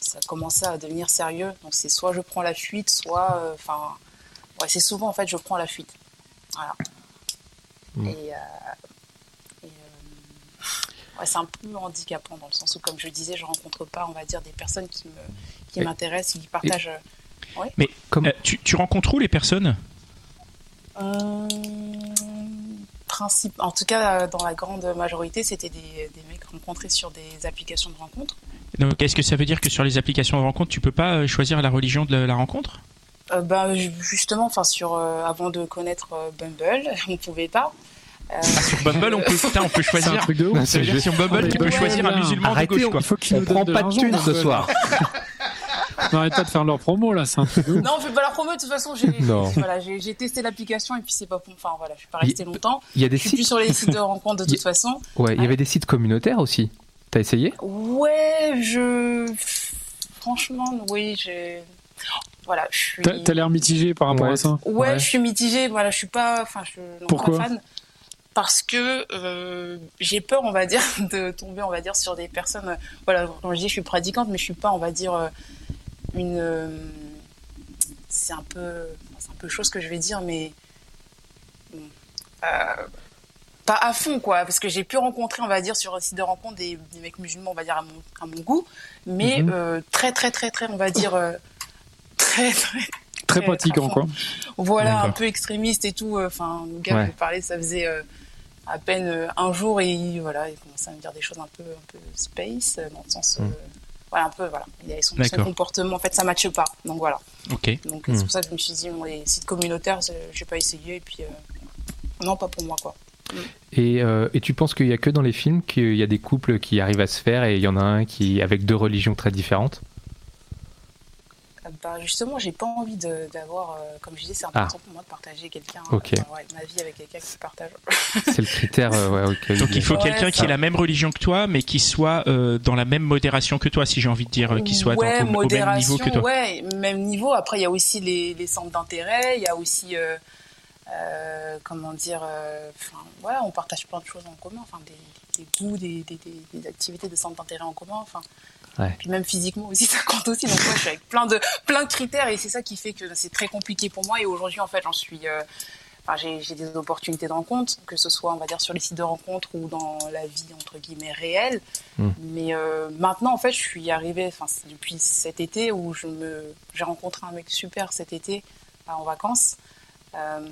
G: ça commençait à devenir sérieux. Donc, c'est soit je prends la fuite, soit. euh, Enfin, ouais, c'est souvent, en fait, je prends la fuite. Voilà. Et. euh, et, euh, ouais, c'est un peu handicapant dans le sens où, comme je disais, je rencontre pas, on va dire, des personnes qui me qui
B: Et-
G: m'intéressent, qui partagent. euh,
A: Mais
B: Comme-
A: euh, tu, tu rencontres où les personnes?
G: Euh, principe, en tout cas, dans la grande majorité, c'était des, des mecs rencontrés sur des applications de rencontres.
A: Donc, est-ce que ça veut dire que sur les applications de rencontre, tu peux pas choisir la religion de la, la rencontre?
G: Euh, bah, ju- justement, enfin, sur euh, avant de connaître euh, Bumble, on pouvait pas. Euh,
A: Sur Bumble, on peut, putain, on peut
C: C'est un
A: choisir.
C: truc de ouf.
A: Ça veut sur Bumble, tu peux
G: Ouais,
A: choisir un
G: là.
A: musulman de
B: Arrêtez,
A: gauche, quoi.
C: Il faut qu'ils
B: On
C: nous
B: prend pas
C: de
B: de
C: l'argent,
B: thunes ce soir.
C: N'arrête pas de faire leur promo là, c'est un truc de ouf.
G: Non, on fait pas la promo. De toute façon, j'ai
B: Non.
G: voilà, testé l'application et puis c'est pas pour. Enfin voilà, je suis pas restée longtemps.
B: Il y a des
G: Je suis plus
B: sites.
G: sur les sites de rencontres de toute façon.
B: Ouais, il y avait des sites communautaires aussi. T'as essayé?
G: Ouais, je. Franchement, oui, j'ai. Voilà, je suis.
C: T'as t'as l'air mitigé par rapport
B: Ouais.
C: à ça?
G: Ouais,
B: Ouais.
G: je suis mitigée. Voilà, je suis pas. Enfin, je suis non,
C: Pourquoi?
G: pas fan. Parce que euh, j'ai peur, on va dire, de tomber, on va dire, sur des personnes. euh, Voilà, comme je dis, je suis pratiquante, mais je suis pas, on va dire, euh, une. c'est un peu, c'est un peu chose que je vais dire, mais euh, pas à fond, quoi, parce que j'ai pu rencontrer, on va dire, sur un site de rencontre des, des mecs musulmans, on va dire à mon, à mon goût, mais
B: Mhm.
G: euh, très, très, très, très, on va dire, euh, très, très
C: Très pratiquant quoi.
G: voilà, un peu extrémiste et tout. euh, Enfin, le gars
B: Ouais.
G: me parlait, ça faisait euh, à peine euh, un jour et il- voilà, il commençait à me dire des choses un peu, un peu space, dans le sens. euh,
B: Mm.
G: voilà, un peu, voilà. Il avait son, son comportement, en fait, ça matche pas. Donc voilà.
A: Ok.
G: Donc
B: Mm.
G: c'est pour ça que je me suis dit, bon, les sites communautaires, j'ai pas essayé et puis. euh, non, pas pour moi, quoi.
B: et, euh, et tu penses qu'il y a que dans les films qu'il y a des couples qui arrivent à se faire et il y en a un qui avec deux religions très différentes?
G: Bah, justement, j'ai pas envie de- d'avoir, euh, comme je disais, c'est
B: Ah.
G: important pour moi de partager quelqu'un,
B: Ok.
G: euh, ouais, ma vie avec quelqu'un qui partage.
B: C'est le critère euh, ouais, auquel
A: Donc il faut
G: Ouais,
A: quelqu'un qui ait la même religion que toi, mais qui soit euh, dans la même modération que toi, si j'ai envie de dire, euh, qui soit
G: ouais,
A: dans au même niveau que toi.
G: ouais, même niveau. Après, il y a aussi les, les centres d'intérêt, il y a aussi, euh, euh, comment dire, euh, voilà, on partage plein de choses en commun, enfin, des, des goûts, des, des, des- des activités de centres d'intérêt en commun, enfin.
B: Ouais.
G: Puis même physiquement aussi, ça compte aussi. Donc moi, je suis avec plein de, plein de critères et c'est ça qui fait que c'est très compliqué pour moi. Et aujourd'hui, en fait, j'en suis, euh, enfin, j'ai j'ai des opportunités de rencontre, que ce soit, on va dire, sur les sites de rencontre ou dans la vie, entre guillemets, réelle.
B: Mm.
G: Mais euh, maintenant, en fait, je suis arrivée, enfin, c'est depuis cet été où je me, j'ai rencontré un mec super cet été euh, en vacances. Euh,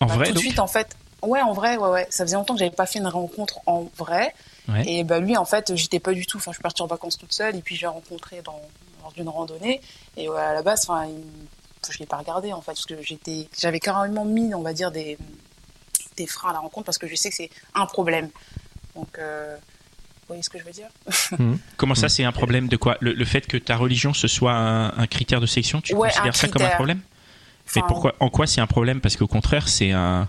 A: En
G: bah,
A: vrai,
G: tout de suite, en fait. Ouais, en vrai, ouais, ouais. Ça faisait longtemps que j'avais pas fait une rencontre en vrai.
A: Ouais.
G: Et bah lui, en fait, j'étais pas du tout. Enfin, je suis partie en vacances toute seule et puis je l'ai rencontré dans, lors d'une randonnée. Et ouais, à la base, enfin, il- je l'ai pas regardé en fait parce que j'étais, j'avais carrément mis, on va dire des des freins à la rencontre parce que je sais que c'est un problème. Donc, euh, vous voyez ce que je veux dire?
A: Comment ça, c'est un problème de quoi? Le, le fait que ta religion ce soit un, un critère de sélection, tu
G: Ouais,
A: considères ça comme un problème? Mais pourquoi En quoi c'est un problème? Parce qu'au contraire, c'est un.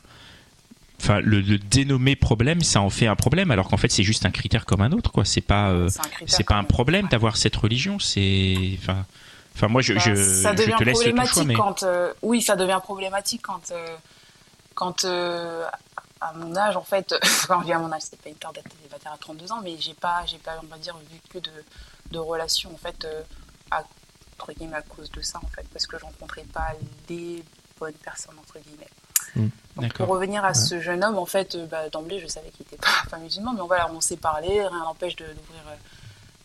A: Enfin, le, le dénommer problème, ça en fait un problème, alors qu'en fait, c'est juste un critère comme un autre, quoi. C'est pas, euh,
G: c'est
A: pas un problème d'avoir cette religion. C'est, enfin, enfin, moi, je,
G: Bah,
A: je,
G: ça
A: je
G: devient
A: te laisse
G: problématique
A: choix, mais
G: quand euh, oui ça devient problématique quand euh, quand à mon âge en fait quand je à mon âge c'est pas une peur d'être célibataire à 32 ans mais j'ai pas j'ai pas on va dire vu que de, de relations en fait à, entre guillemets à cause de ça en fait parce que je rencontrais pas les bonnes personnes entre guillemets
B: Mm.
G: Donc, pour revenir à ce jeune homme en fait euh, bah, d'emblée je savais qu'il était pas, pas musulman mais voilà on s'est parlé rien n'empêche d'ouvrir euh,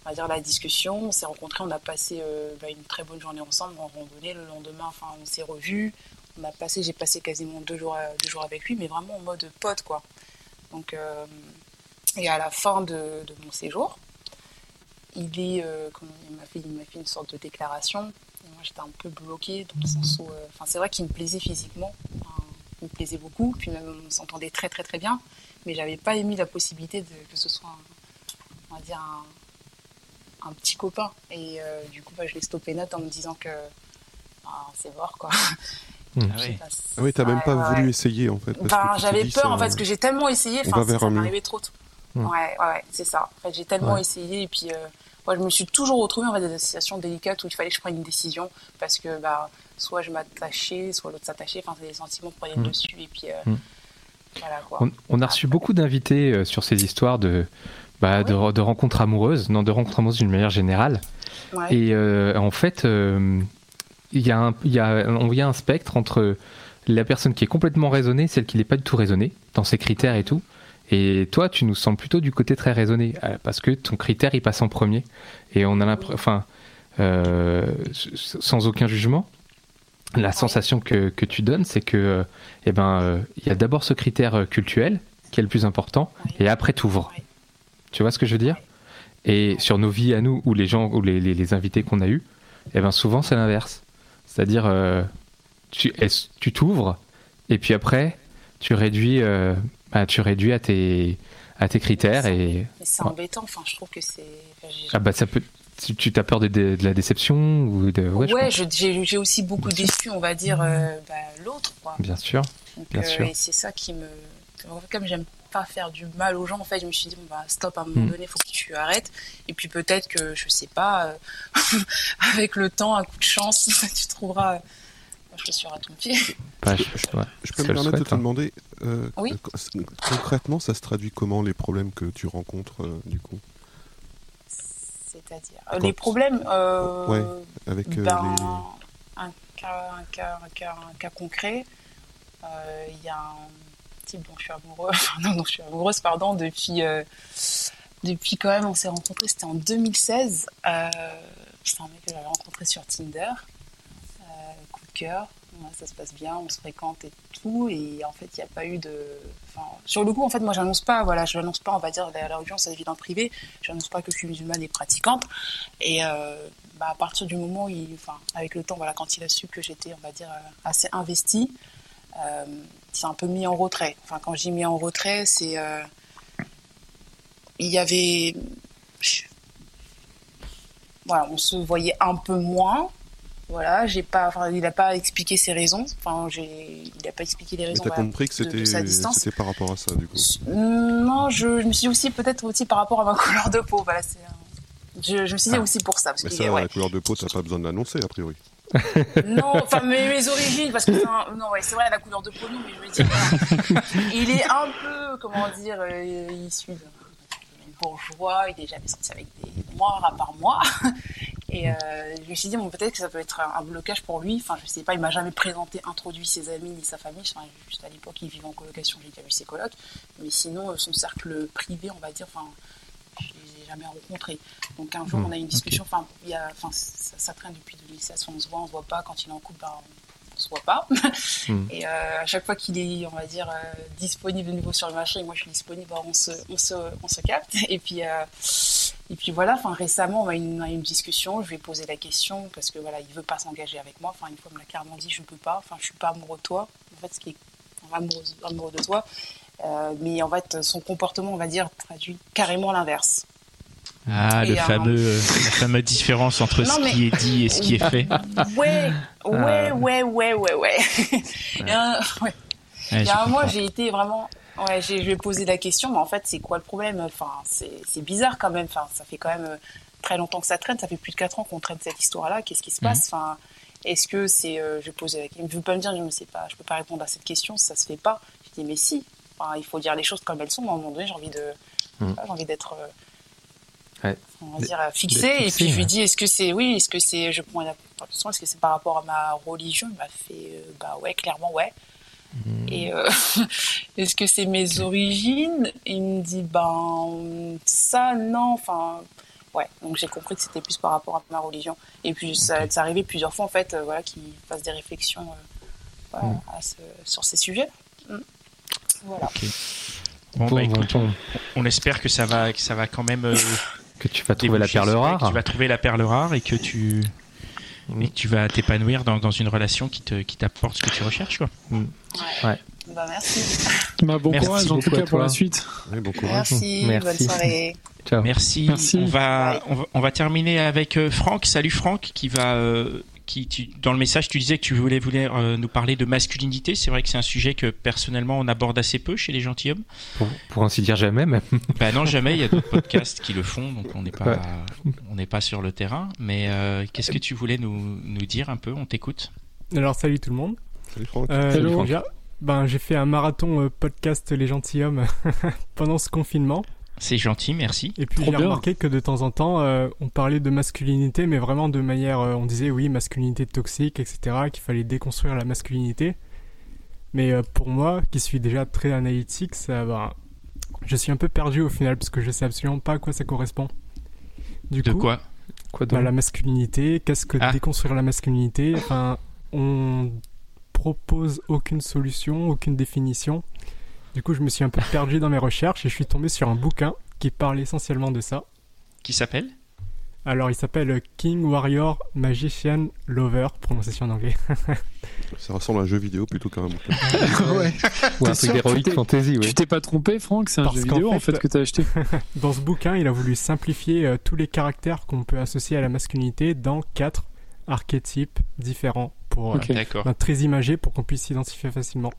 G: on va dire la discussion. On s'est rencontrés, on a passé euh, bah, une très bonne journée ensemble en randonnée. Le lendemain, enfin, on s'est revus. On a passé, j'ai passé quasiment deux jours, à- deux jours avec lui, mais vraiment en mode pote, quoi. Donc, euh, et à la fin de, de mon séjour, il est, euh, comment il m'a fait, une sorte de déclaration. Et moi, j'étais un peu bloquée dans le sens où, enfin, c'est vrai qu'il me plaisait physiquement. Me plaisait beaucoup, puis même on s'entendait très très très bien, mais j'avais pas émis la possibilité de, que ce soit, un- on va dire un, un petit copain. Et euh, du coup, bah, je l'ai stoppé net en me disant que ah, c'est mort, quoi.
B: Mmh.
A: Ah
D: oui, t'as même pas
G: ouais.
D: voulu essayer en fait. te
G: j'avais peur
D: ça-
G: en fait parce que j'ai tellement essayé, enfin, ça m'arrivait trop tôt.
B: Mm.
G: Ouais, ouais, ouais, c'est ça. En fait, j'ai tellement
B: Ouais.
G: essayé et puis euh, je me suis toujours retrouvée en fait, dans des situations délicates où il fallait que je prenne une décision parce que bah, soit je m'attachais, soit l'autre s'attachait, enfin, c'est des sentiments prenaient le
B: Mm.
G: dessus et puis euh,
B: Mm.
G: voilà quoi.
B: On, on a reçu beaucoup d'invités euh, sur ces histoires de, bah, de, re- de rencontres amoureuses, non, de rencontres amoureuses d'une manière générale.
G: Ouais.
B: Et euh, en fait, euh, il y, a un- y, a, on y a un spectre entre la personne qui est complètement raisonnée, celle qui n'est pas du tout raisonnée, dans ses critères et tout. Et toi, tu nous sembles plutôt du côté très raisonné, parce que ton critère, il passe en premier. Et on a l'impression, enfin, euh, sans aucun jugement, la sensation que, que tu donnes, c'est que, eh ben, euh, il y a d'abord ce critère euh, cultuel, qui est le plus important, et après t'ouvres. Tu vois ce que je veux dire? Et sur nos vies à nous, ou les gens, ou les, les- les invités qu'on a eus, eh ben souvent c'est l'inverse. C'est-à-dire, euh, tu t'ouvres, et puis après, tu réduis, euh, bah, tu réduis à tes, à tes critères, et
G: Mais c'est embêtant, enfin, je trouve que c'est. enfin,
B: ah bah ça peut. Tu tu t'as peur de, de- de la déception ou de ouais,
G: j'ai aussi beaucoup
B: Bien
G: déçu, on va dire, euh, bah, l'autre,
B: bien sûr.
G: Donc,
B: Bien
G: euh,
B: sûr.
G: Et c'est ça qui me. Comme j'aime pas faire du mal aux gens, en fait, je me suis dit, bon, bah, stop, à un moment
B: Mm.
G: donné, il faut que tu arrêtes. Et puis peut-être que, je sais pas, euh, avec le temps, un coup de chance, tu trouveras euh, chaussure à ton pied.
B: Ouais,
D: Je peux me permettre de te
B: hein.
D: demander, euh,
G: Oui.
D: euh, concrètement, ça se traduit comment les problèmes que tu rencontres euh, du coup?
G: C'est-à-dire. euh,
D: Quand-
G: les problèmes. euh,
D: Ouais, avec euh,
G: ben,
D: les...
G: un, cas, un, cas, un, cas, un cas concret, euh, il y a un type dont je suis amoureux, enfin, non, je suis amoureuse, pardon, depuis, depuis quand même, on s'est rencontrés, c'était en 2016. Euh, c'est un mec que j'avais rencontré sur Tinder. Coup de cœur, ça se passe bien, on se fréquente et tout, et en fait, il n'y a pas eu de. Enfin, sur le coup, en fait, moi, j'annonce pas, voilà, je n'annonce pas, on va dire, la, la religion, c'est évident privé, je n'annonce pas que je suis musulmane et pratiquante. Et euh, bah, à partir du moment où, il, enfin, avec le temps, voilà, quand il a su que j'étais, on va dire, euh, assez investie, euh, il s'est un peu mis en retrait. Enfin, quand j'ai mis en retrait, c'est. euh, il y avait. Voilà, on se voyait un peu moins. Voilà, j'ai pas, enfin, il n'a pas expliqué ses raisons. Enfin, j'ai, il n'a pas expliqué les raisons.
D: t'as
G: voilà,
D: compris que c'était c'était par rapport à ça du coup
G: Non, je, je me suis dit aussi peut-être aussi par rapport à ma couleur de peau. Voilà, c'est. Je, je me suis dit aussi pour ça. Parce
D: Mais
G: qu'il
D: ça,
G: ouais.
D: la couleur de peau, t'as pas besoin de l'annoncer a priori.
G: Non, enfin mes, mes origines, parce que un- non, ouais, c'est vrai la couleur de peau, non, mais je veux dire, voilà. il est un peu, comment dire, euh, issu d'un bourgeois. Il est jamais sorti avec des noirs à part moi. Et euh, je me suis dit bon, peut-être que ça peut être un, un blocage pour lui. Enfin, je sais pas, il m'a jamais présenté, introduit ses amis ni sa famille. Enfin, juste à l'époque, il vivait en colocation, j'ai déjà vu ses colocs. Mais sinon, son cercle privé, on va dire, enfin, je les ai jamais rencontrés. Donc un jour,
B: Hmm,
G: on a une discussion. Enfin, il y a, enfin, ça, ça traîne depuis 2016. On se voit, on se voit pas. Quand il est en couple, ben, on se voit pas.
B: Hmm.
G: Et euh, à chaque fois qu'il est, on va dire, euh, disponible de nouveau sur le marché, et moi je suis disponible, on se, on se, on se capte. Et puis, euh, et puis voilà. Enfin, récemment, on a eu une, on a eu une discussion. Je lui ai posé la question parce que voilà, il veut pas s'engager avec moi. Enfin, une fois, il me l'a carrément dit, je peux pas. Enfin, je suis pas amoureux de toi. En fait, ce qui est amoureux, amoureux de toi. Mais en fait, son comportement, on va dire, traduit carrément l'inverse.
A: Ah,
G: Et,
A: le
G: euh,
A: fameux, euh, la fameuse différence entre
G: Non,
A: ce
G: mais-
A: qui est dit et ce qui est fait.
G: Ouais, ouais,
B: Ah.
G: ouais, ouais, ouais, ouais. Ouais.
A: Ouais,
G: Il y
A: je
G: a un mois, j'ai été vraiment. Ouais, je lui ai posé la question, mais en fait, c'est quoi le problème? Enfin, c'est bizarre quand même. Enfin, ça fait quand même euh, très longtemps que ça traîne. Ça fait plus de 4 ans qu'on traîne cette histoire-là. Qu'est-ce qui se
A: Mhm.
G: passe? Enfin, est-ce que c'est. euh, je posais la question. Il ne veut pas me dire, je ne sais pas, je peux pas répondre à cette question, ça se fait pas. Je dis, mais si. Enfin, il faut dire les choses comme elles sont. Mais à un moment donné, j'ai envie de.
B: Mhm.
G: J'ai envie d'être. euh,
B: Ouais.
G: On va dire fixé, et puis je lui dis est-ce que c'est oui est-ce que c'est je prends une attention est-ce que c'est par rapport à ma religion? Il m'a fait euh, bah ouais clairement ouais
B: Hmm.
G: et euh, est-ce que c'est mes origines? Il me dit ben ça non, enfin ouais. Donc j'ai compris que c'était plus par rapport à ma religion. Et puis ça, c'est arrivé plusieurs fois en fait, euh, voilà, qu'il fasse des réflexions euh, voilà,
B: Mm.
G: à ce- sur ces sujets. Mm. Voilà.
A: Bon,
B: Bon,
A: bah, écoute,
B: bon.
A: on espère que ça va, que ça va quand même euh,
B: Que tu vas trouver la perle rare.
A: Que tu vas trouver la perle rare et que tu,
B: Mm.
A: et que tu vas t'épanouir dans, dans une relation qui te, qui t'apporte ce que tu recherches, quoi.
G: Ouais. Bah merci.
C: Bah, bon
A: Merci
C: courage en tout cas pour la suite.
D: Ouais, bon courage.
G: Merci.
B: Merci.
G: Bonne soirée.
B: Ciao.
A: Merci.
C: Merci.
A: On va, on va, on va terminer avec euh, Franck. Salut Franck, qui va, euh, qui, tu- dans le message, tu disais que tu voulais, voulais euh, nous parler de masculinité. C'est vrai que c'est un sujet que personnellement on aborde assez peu chez les gentilshommes.
B: Pour, pour ainsi dire jamais, même.
A: Bah non, jamais. Il y a d'autres podcasts qui le font, donc on n'est pas,
B: Ouais.
A: on n'est pas sur le terrain. Mais euh, qu'est-ce que tu voulais nous, nous dire un peu? On t'écoute.
H: Alors salut tout le monde.
D: Salut Franck.
H: Euh,
C: Salut, Franck.
H: ben, j'ai fait un marathon euh, podcast Les Gentilhommes pendant ce confinement.
A: C'est gentil, merci.
H: Et puis j'ai remarqué que de temps en temps, euh, on parlait de masculinité, mais vraiment de manière, euh, on disait oui, masculinité toxique, etc., qu'il fallait déconstruire la masculinité. Mais euh, pour moi, qui suis déjà très analytique, ça, ben, je suis un peu perdu au final, parce que je sais absolument pas à quoi ça correspond. Du
A: De
H: coup,
A: quoi?
B: Quoi
H: bah,
B: donc?
H: la masculinité, qu'est-ce que
A: Ah.
H: déconstruire la masculinité? Enfin, on propose aucune solution, aucune définition. Du coup, je me suis un peu perdu dans mes recherches et je suis tombé sur un bouquin qui parle essentiellement de ça.
A: Qui s'appelle?
H: Alors, il s'appelle King Warrior Magician Lover, prononciation en anglais.
D: Ça ressemble à un jeu vidéo plutôt qu'à un bouquin.
C: ouais.
B: Ou un truc d'Heroic Fantasy, oui.
C: Tu t'es pas trompé, Franck C'est un
H: Parce
C: jeu vidéo en
H: fait-
C: fait que t'as acheté.
H: Dans ce bouquin, il a voulu simplifier euh, tous les caractères qu'on peut associer à la masculinité dans quatre archétypes différents pour euh,
C: Ok.
A: D'accord.
H: ben, très imagés pour qu'on puisse s'identifier facilement.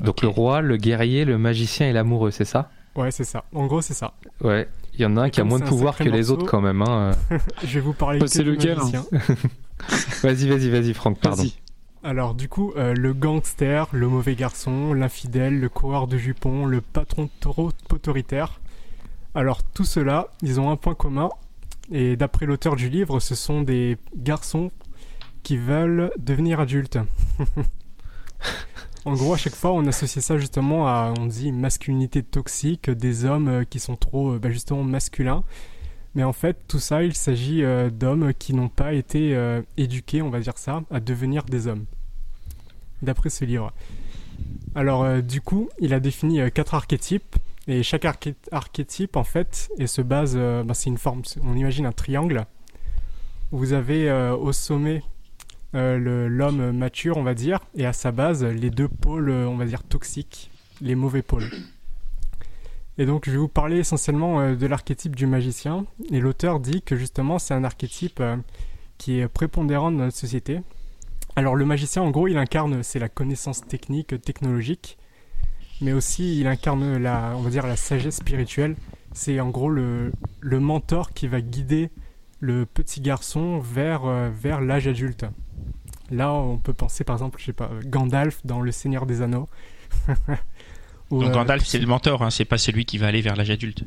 B: Donc le roi, le guerrier, le magicien et l'amoureux, c'est ça?
H: Ouais, c'est ça. En gros, c'est ça.
B: Ouais. Il y en a un
H: Et
B: qui a moins de pouvoir que les autres quand même. Hein. euh.
H: Je vais vous parler
C: Bah,
H: que
C: c'est
H: du
C: lequel, hein
H: magicien.
B: Vas-y, vas-y, vas-y, Franck, pardon.
H: Alors du coup, euh, le gangster, le mauvais garçon, l'infidèle, le coureur de jupons, le patron trop autoritaire. Alors tout cela, ils ont un point commun. Et d'après l'auteur du livre, ce sont des garçons qui veulent devenir adultes. en gros, à chaque fois, on associe ça justement à, on dit, masculinité toxique, des hommes euh, qui sont trop, euh, bah, justement, masculins. Mais en fait, tout ça, il s'agit euh, d'hommes qui n'ont pas été éduqués, on va dire ça, à devenir des hommes. D'après ce livre. Alors, du coup, il a défini quatre archétypes. Et chaque arché- archétype, en fait, et se base. bah, c'est une forme. On imagine un triangle. Vous avez au sommet euh, l'homme mature, on va dire, et à sa base, les deux pôles, euh, on va dire, toxiques, les mauvais pôles. Et donc, je vais vous parler essentiellement euh, de l'archétype du magicien. Et l'auteur dit que justement, c'est un archétype qui est prépondérant dans notre société. Alors, le magicien, en gros, il incarne, c'est la connaissance technique, technologique, mais aussi il incarne la, on va dire, la sagesse spirituelle. C'est en gros le, le mentor qui va guider le petit garçon vers, vers l'âge adulte. Là, on peut penser par exemple, je sais pas, Gandalf dans Le Seigneur des Anneaux. Ou,
A: Donc
H: euh,
A: Gandalf, c'est le mentor, hein, c'est pas celui qui va aller vers l'âge adulte.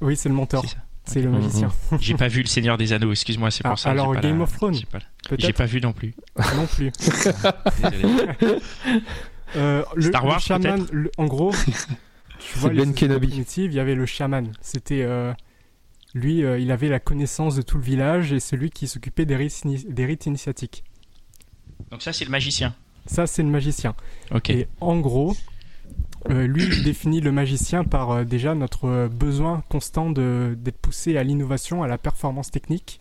H: Oui, c'est le mentor.
A: C'est ça.
H: C'est le
B: Mhm.
H: magicien.
A: J'ai pas vu le Seigneur des Anneaux, excuse-moi, c'est pour
H: Ah,
A: ça.
H: alors, Game
A: la-
H: of Thrones,
A: j'ai pas- vu non plus.
H: non plus.
A: Désolé.
H: Euh, le,
A: Star
H: le
A: Wars,
H: le- en gros, tu vois,
B: Ben Kenobi.
H: il y avait le chaman. C'était euh, lui, euh, il avait la connaissance de tout le village et celui qui s'occupait des rites, ini- des rites initiatiques.
A: Donc ça, c'est le magicien.
H: Ça, c'est le magicien.
A: Ok.
H: Et en gros, euh, lui il définit le magicien par euh, déjà notre euh, besoin constant de- d'être poussé à l'innovation, à la performance technique.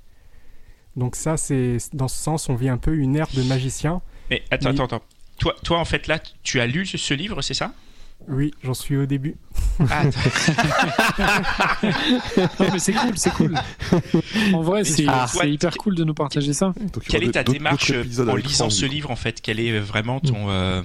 H: Donc ça, c'est dans ce sens, on vit un peu une ère de magicien.
A: Mais attends, attends, attends. Toi, toi, en fait, là, tu as lu ce livre, c'est ça?
H: Oui, j'en suis au début.
A: Ah.
C: Non, mais c'est cool, c'est cool. En vrai, c'est
A: Ah.
C: c'est hyper cool de nous partager ça.
D: Donc,
A: Quelle est ta démarche
D: épisodes
A: en lisant ce livre, en fait? Quelle est vraiment ton... euh,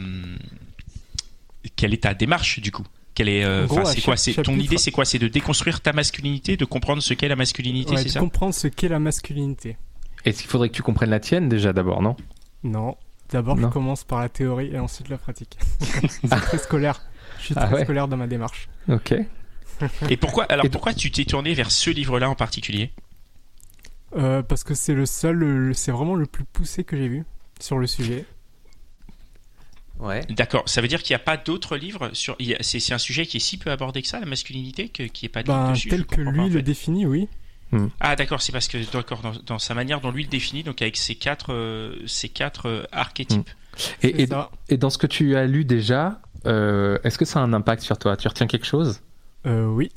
A: Quelle est ta démarche, du coup? Quelle est, euh, enfin, c'est quoi?
H: chaque
A: C'est ton idée, c'est quoi? C'est de déconstruire ta masculinité, de comprendre ce qu'est la masculinité,
H: Ouais,
A: c'est
H: de
A: ça?
H: comprendre ce qu'est la masculinité.
B: Est-ce qu'il faudrait que tu comprennes la tienne déjà d'abord, non?
H: Non. D'abord, je commence par la théorie et ensuite la pratique. c'est très scolaire. Je suis
B: Ah
H: très
B: ouais.
H: scolaire dans ma démarche.
B: Ok.
A: Et pourquoi Alors,
B: Et-
A: pourquoi tu t'es tourné vers ce livre-là en particulier?
H: Euh, parce que c'est le seul, c'est vraiment le plus poussé que j'ai vu sur le sujet.
B: Ouais.
A: D'accord. Ça veut dire qu'il n'y a pas d'autres livres sur. C'est un sujet qui est si peu abordé que ça, la masculinité, qu'il n'y ait pas de livre
H: Ben,
A: dessus.
H: tel que lui
A: pas, en
H: le définit, oui.
A: Ah d'accord, c'est parce que d'accord dans, dans sa manière dont lui le définit, donc avec ces quatre euh, ces quatre euh, archétypes.
B: Et,
H: C'est
B: et, et dans ce que tu as lu déjà, euh, est-ce que ça a un impact sur toi? Tu retiens quelque chose?
H: Euh, oui.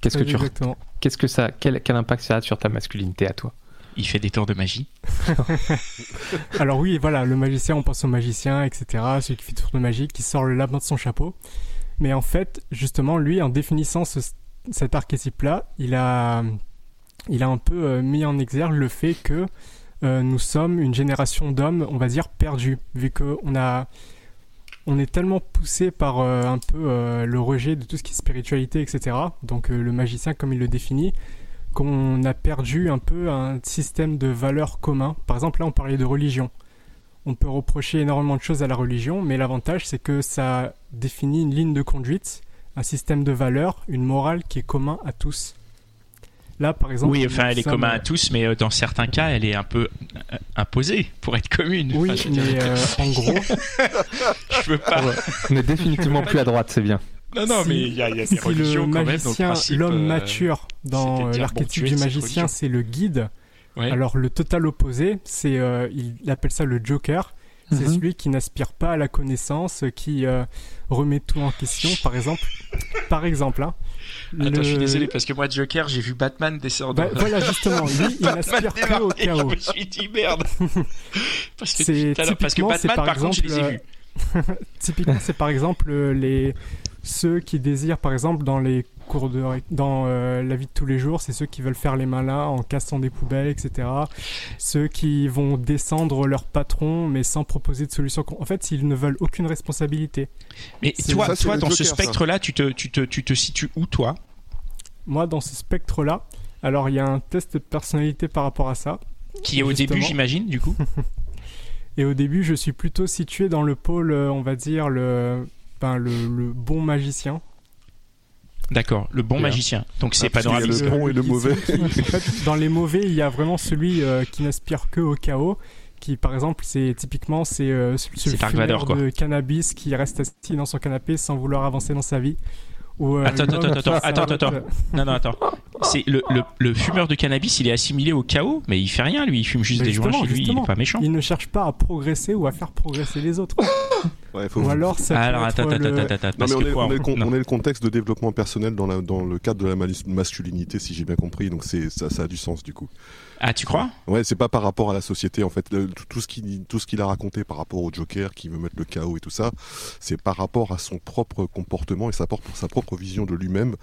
B: Qu'est-ce que tu re-
H: Exactement.
B: qu'est-ce que ça quel, quel impact ça a sur ta masculinité à toi?
A: Il fait des tours de magie.
H: Alors oui, voilà, le magicien, on pense au magicien, etc. Celui qui fait tour de magie, qui sort le lapin de son chapeau. Mais en fait, justement, lui, en définissant ce- cet archétype-là, il a, il a un peu euh, mis en exergue le fait que euh, nous sommes une génération d'hommes, on va dire, perdus, vu qu'on a... On est tellement poussé par euh, un peu euh, le rejet de tout ce qui est spiritualité, etc. Donc le magicien, comme il le définit, qu'on a perdu un peu un système de valeurs communs. Par exemple, là, on parlait de religion. On peut reprocher énormément de choses à la religion, mais l'avantage, c'est que ça définit une ligne de conduite, un système de valeurs, une morale qui est commun à tous. Là, par exemple.
A: Oui, enfin, elle est commune à tous, mais euh, dans certains cas, elle est un peu euh, imposée pour être commune.
H: Oui,
A: Enfin,
H: mais euh, en gros,
A: je veux pas.
B: On est définitivement plus à droite, c'est bien.
A: Non, non,
H: Si-
A: mais il y a, il y a des
H: si
A: religions
H: le
A: quand même. donc le
H: magicien, l'homme
A: euh,
H: mature dans
A: bon,
H: l'archétype du magicien, c'est le guide.
A: ouais.
H: Alors le total opposé, c'est euh, il appelle ça le Joker. C'est
C: Mhm.
H: celui qui n'aspire pas à la connaissance, qui euh, remet tout en question. Par exemple, par exemple, hein,
A: Attends, je suis
H: le-
A: désolé parce que moi, Joker, j'ai vu Batman descendre.
H: Bah, voilà justement, lui, il n'aspire que au chaos.
A: Je me suis dit merde. parce que, parce
H: typiquement, c'est
A: Batman,
H: par
A: par, contre, je les ai
H: exemple,
A: vus.
H: Typiquement, c'est par exemple euh, les ceux qui désirent, par exemple, dans les cours de dans euh, la vie de tous les jours, c'est ceux qui veulent faire les malins en cassant des poubelles, etc. Ceux qui vont descendre leur patron, mais sans proposer de solution. En fait, ils ne veulent aucune responsabilité.
A: Mais toi,
D: ça,
A: toi dans ce
D: Joker,
A: spectre-là, tu te, tu, te, tu te situes où, toi?
H: Moi, dans ce spectre-là, alors il y a un test de personnalité par rapport à ça.
A: Qui est au début, j'imagine, du coup?
H: Et au début, je suis plutôt situé dans le pôle, euh, on va dire, le, ben, le, le bon magicien.
A: D'accord, le bon
B: Bien.
A: magicien. Donc c'est
D: Ah,
A: pas dans
D: le bon et le mauvais.
H: qui- en fait, dans les mauvais, il y a vraiment celui euh, qui n'aspire que au chaos. Qui, par exemple, c'est typiquement c'est euh, ce fumeur
A: Vador, quoi.
H: de cannabis qui reste assis dans son canapé sans vouloir avancer dans sa vie. Ou, euh,
A: Attends, attends, attends, attends, attends. Non, non, attends. C'est le, le, le fumeur de cannabis, il est assimilé au chaos, mais il fait rien, lui. Il fume juste
H: Mais
A: des joints chez lui, il est pas méchant.
H: Il ne cherche pas à progresser ou à faire progresser les autres.
D: Ouais, faut-
H: ou alors, ça peut
A: Alors,
H: être
A: attends, attends,
H: le-
A: attends, attends,
D: Non,
A: parce
D: mais on est,
A: quoi,
D: on est le con-
A: non.
D: on est le contexte de développement personnel dans, la, dans le cadre de la masculinité, si j'ai bien compris. Donc c'est ça, ça a du sens du coup.
A: Ah, tu crois?
D: Ouais, c'est pas par rapport à la société en fait. Le- tout- ce qu'il tout ce qu'il a raconté par rapport au Joker qui veut mettre le chaos et tout ça, c'est par rapport à son propre comportement et sa propre sa propre vision de lui-même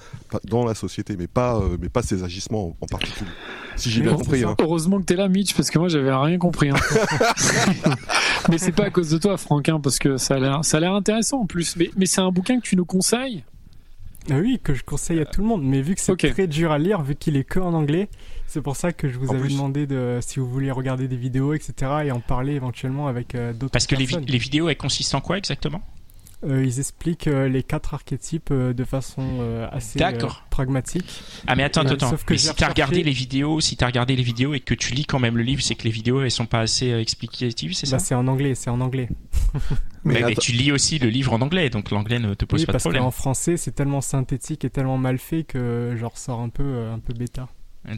D: dans la société, mais pas euh, mais pas ses agissements en, en particulier. Si j'ai bien compris. Hein.
C: Heureusement que t'es là, Mitch, parce que moi j'avais rien compris. hein. mais c'est pas à cause de toi, Franquin, parce que ça a l'air, ça a l'air intéressant en plus. Mais, mais c'est un bouquin que tu nous conseilles?
H: Ah oui, que je conseille à tout le monde. Mais vu que c'est très dur à lire, vu qu'il est que en anglais, c'est pour ça que je vous
D: En
H: avais
D: plus.
H: demandé de si vous vouliez regarder des vidéos, etc. et en parler éventuellement avec euh, d'autres
A: Parce que les, vi- les vidéos, elles consistent en quoi exactement?
H: Euh, ils expliquent euh, les quatre archétypes euh, de façon euh, assez euh,
A: D'accord.
H: pragmatique.
A: Ah, mais attends, attends.
H: sauf que
A: Mais si t'as regardé
H: recherché-
A: les vidéos, si t'as regardé les vidéos et que tu lis quand même le livre, c'est que les vidéos, elles sont pas assez euh, explicatives, c'est ça
H: Bah, c'est en anglais, c'est en anglais.
A: mais,
D: Mais
A: mais
D: attends-
A: tu lis aussi le livre en anglais, donc l'anglais ne te pose
H: Oui,
A: pas de
H: parce
A: problème.
H: qu'en français, c'est tellement synthétique et tellement mal fait que je ressors un peu, euh, un peu bêta.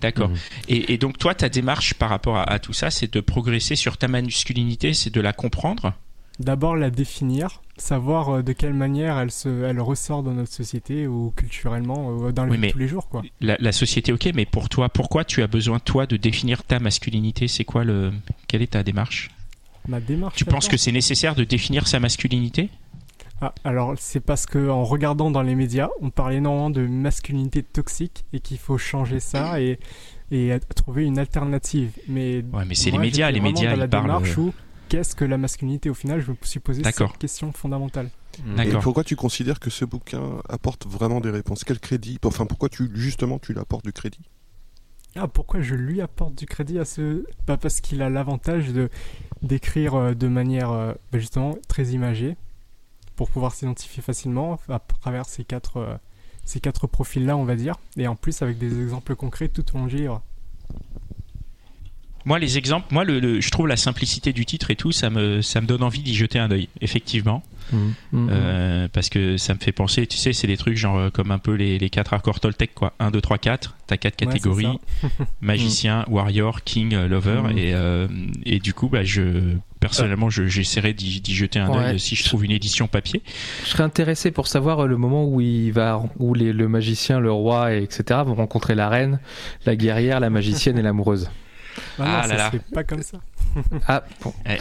A: D'accord.
B: Mhm.
A: Et, et donc toi, ta démarche par rapport à, à tout ça, c'est de progresser sur ta masculinité, c'est de la comprendre.
H: D'abord, la définir, savoir euh, de quelle manière elle, se, elle ressort dans notre société ou culturellement, ou dans la
A: Oui,
H: vie de tous les jours. Quoi.
A: La, la société, ok, mais pour toi, pourquoi tu as besoin toi de définir ta masculinité? C'est quoi le Quelle est ta démarche?
H: Ma démarche.
A: Tu penses que c'est nécessaire de définir sa masculinité?
H: Ah, alors, c'est parce que en regardant dans les médias, on parle énormément de masculinité toxique et qu'il faut changer ça et, et trouver une alternative. Mais
A: Ouais, mais c'est les médias. Les médias, ils parlent. euh,
H: où qu'est-ce que la masculinité au final Je me suis posé cette question fondamentale.
D: Et
A: D'accord.
D: pourquoi tu considères que ce bouquin apporte vraiment des réponses? Quel crédit Enfin, pourquoi tu justement tu lui apportes du crédit?
H: Ah, pourquoi je lui apporte du crédit à ce bah Parce qu'il a l'avantage de d'écrire euh, de manière euh, bah, justement très imagée pour pouvoir s'identifier facilement à travers ces quatre, euh, ces quatre profils-là, on va dire. Et en plus, avec des exemples concrets tout au long du livre.
A: Moi, les exemples, moi, le, le- je trouve la simplicité du titre et tout, ça me, ça me donne envie d'y jeter un œil, effectivement.
B: Mhm. Mhm.
A: Euh, parce que ça me fait penser, tu sais, c'est des trucs genre euh, comme un peu les, les quatre accords Toltec, quoi. 1, 2, 3, 4. T'as quatre
H: Ouais, c'est
A: catégories magicien, warrior, king, euh, lover. Et, euh, et du coup, bah, je, personnellement, je- j'essaierai d'y d'y jeter un œil
B: Ouais.
A: si je trouve une édition papier.
B: Je serais intéressé pour savoir le moment où il va, où les, le magicien, le roi, et etc. vont rencontrer la reine, la guerrière, la magicienne et l'amoureuse.
H: Bah non,
A: Ah
H: ça
A: là là.
H: se fait pas comme ça.
B: Ah, bon.
A: Vrai,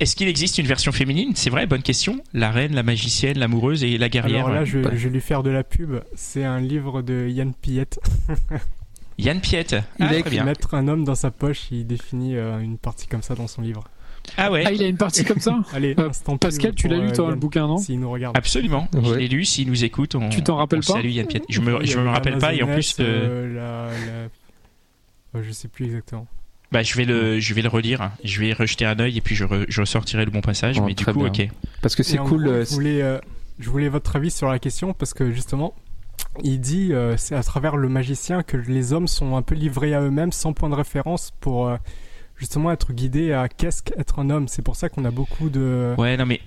A: est-ce qu'il existe une version féminine? C'est vrai, bonne question. La reine, la magicienne, l'amoureuse et la guerrière.
H: Alors là, je, je vais lui faire de la pub. C'est un livre de Yann Piette.
A: Yann Piette.
B: Il
A: Ah,
B: a
A: très bien.
H: Mettre un homme dans sa poche, il définit euh, une partie comme ça dans son livre.
A: Ah ouais.
C: Ah, il a une partie comme ça?
H: Allez,
C: Euh, Pascal, tu l'as lu
H: euh,
C: toi le
H: Yann,
C: bouquin, non?
H: S'il nous regarde.
A: Absolument. Je l'ai lu. S'il nous écoute, on.
C: Tu t'en rappelles pas?
A: Salut Yann Piette. Je me,
H: Il
A: je
H: a
A: me rappelle pas et en plus. euh,
H: euh, la- la- euh, je sais plus exactement.
A: Bah, je vais le, je vais le relire. Je vais y rejeter un œil et puis je, re- je ressortirai le bon passage.
B: Oh,
A: mais du coup,
B: bien.
A: ok.
B: Parce que c'est cool.
H: gros,
B: euh,
H: je, voulais, euh, je voulais votre avis sur la question parce que justement, il dit euh, c'est à travers le magicien que les hommes sont un peu livrés à eux-mêmes sans point de référence pour euh, justement être guidés à qu'est-ce qu'être un homme. C'est pour ça qu'on a beaucoup de.
A: Ouais, non mais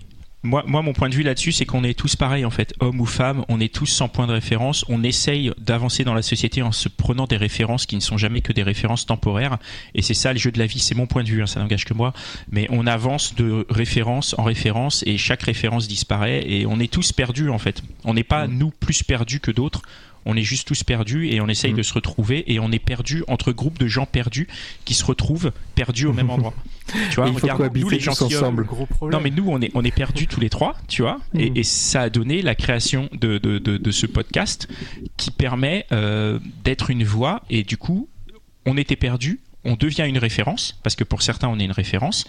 A: moi, moi, mon point de vue là-dessus, c'est qu'on est tous pareils en fait, hommes ou femmes, on est tous sans point de référence. On essaye d'avancer dans la société en se prenant des références qui ne sont jamais que des références temporaires. Et c'est ça le jeu de la vie. C'est mon point de vue, hein, ça n'engage que moi. Mais on avance de référence en référence et chaque référence disparaît et on est tous perdus en fait. On n'est pas nous plus perdus que d'autres. On est juste tous perdus et on essaye
B: Mm.
A: de se retrouver et on est perdus entre groupes de gens perdus qui se retrouvent perdus au même endroit. Tu vois, regarde, nous les
B: tous
A: gentilshommes,
B: ensemble.
H: Le gros
A: non, mais nous, on est, on est perdus tous les trois, tu vois, et,
H: Mm.
A: et ça a donné la création de, de, de, de ce podcast qui permet euh, d'être une voix, et du coup, on était perdus, on devient une référence, parce que pour certains, on est une référence,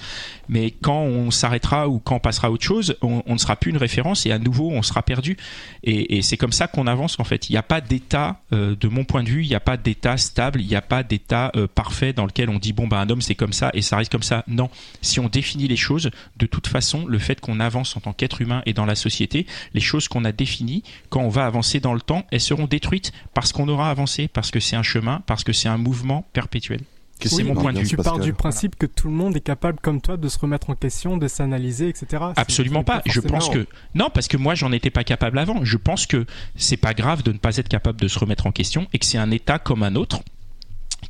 A: mais quand on s'arrêtera ou quand on passera à autre chose, on, ne sera plus une référence, et à nouveau, on sera perdu. Et, et c'est comme ça qu'on avance, en fait. Il n'y a pas d'état, euh, de mon point de vue, il n'y a pas d'état stable, il n'y a pas d'état euh, parfait dans lequel on dit, bon, bah, un homme, c'est comme ça, et ça reste comme ça. Non si on définit les choses, de toute façon, le fait qu'on avance en tant qu'être humain et dans la société, les choses qu'on a définies, quand on va avancer dans le temps, elles seront détruites parce qu'on aura avancé, parce que c'est un chemin, parce que c'est un mouvement perpétuel.
D: Qu'est-ce
A: C'est mon point de vue.
H: Tu pars
D: Pascal
H: du principe que tout le monde est capable, comme toi, de se remettre en question, de s'analyser, etc.
A: Absolument
H: c'est
A: pas. Je pense que non, parce que moi j'en étais pas capable avant. Je pense que c'est pas grave de ne pas être capable de se remettre en question et que c'est un état comme un autre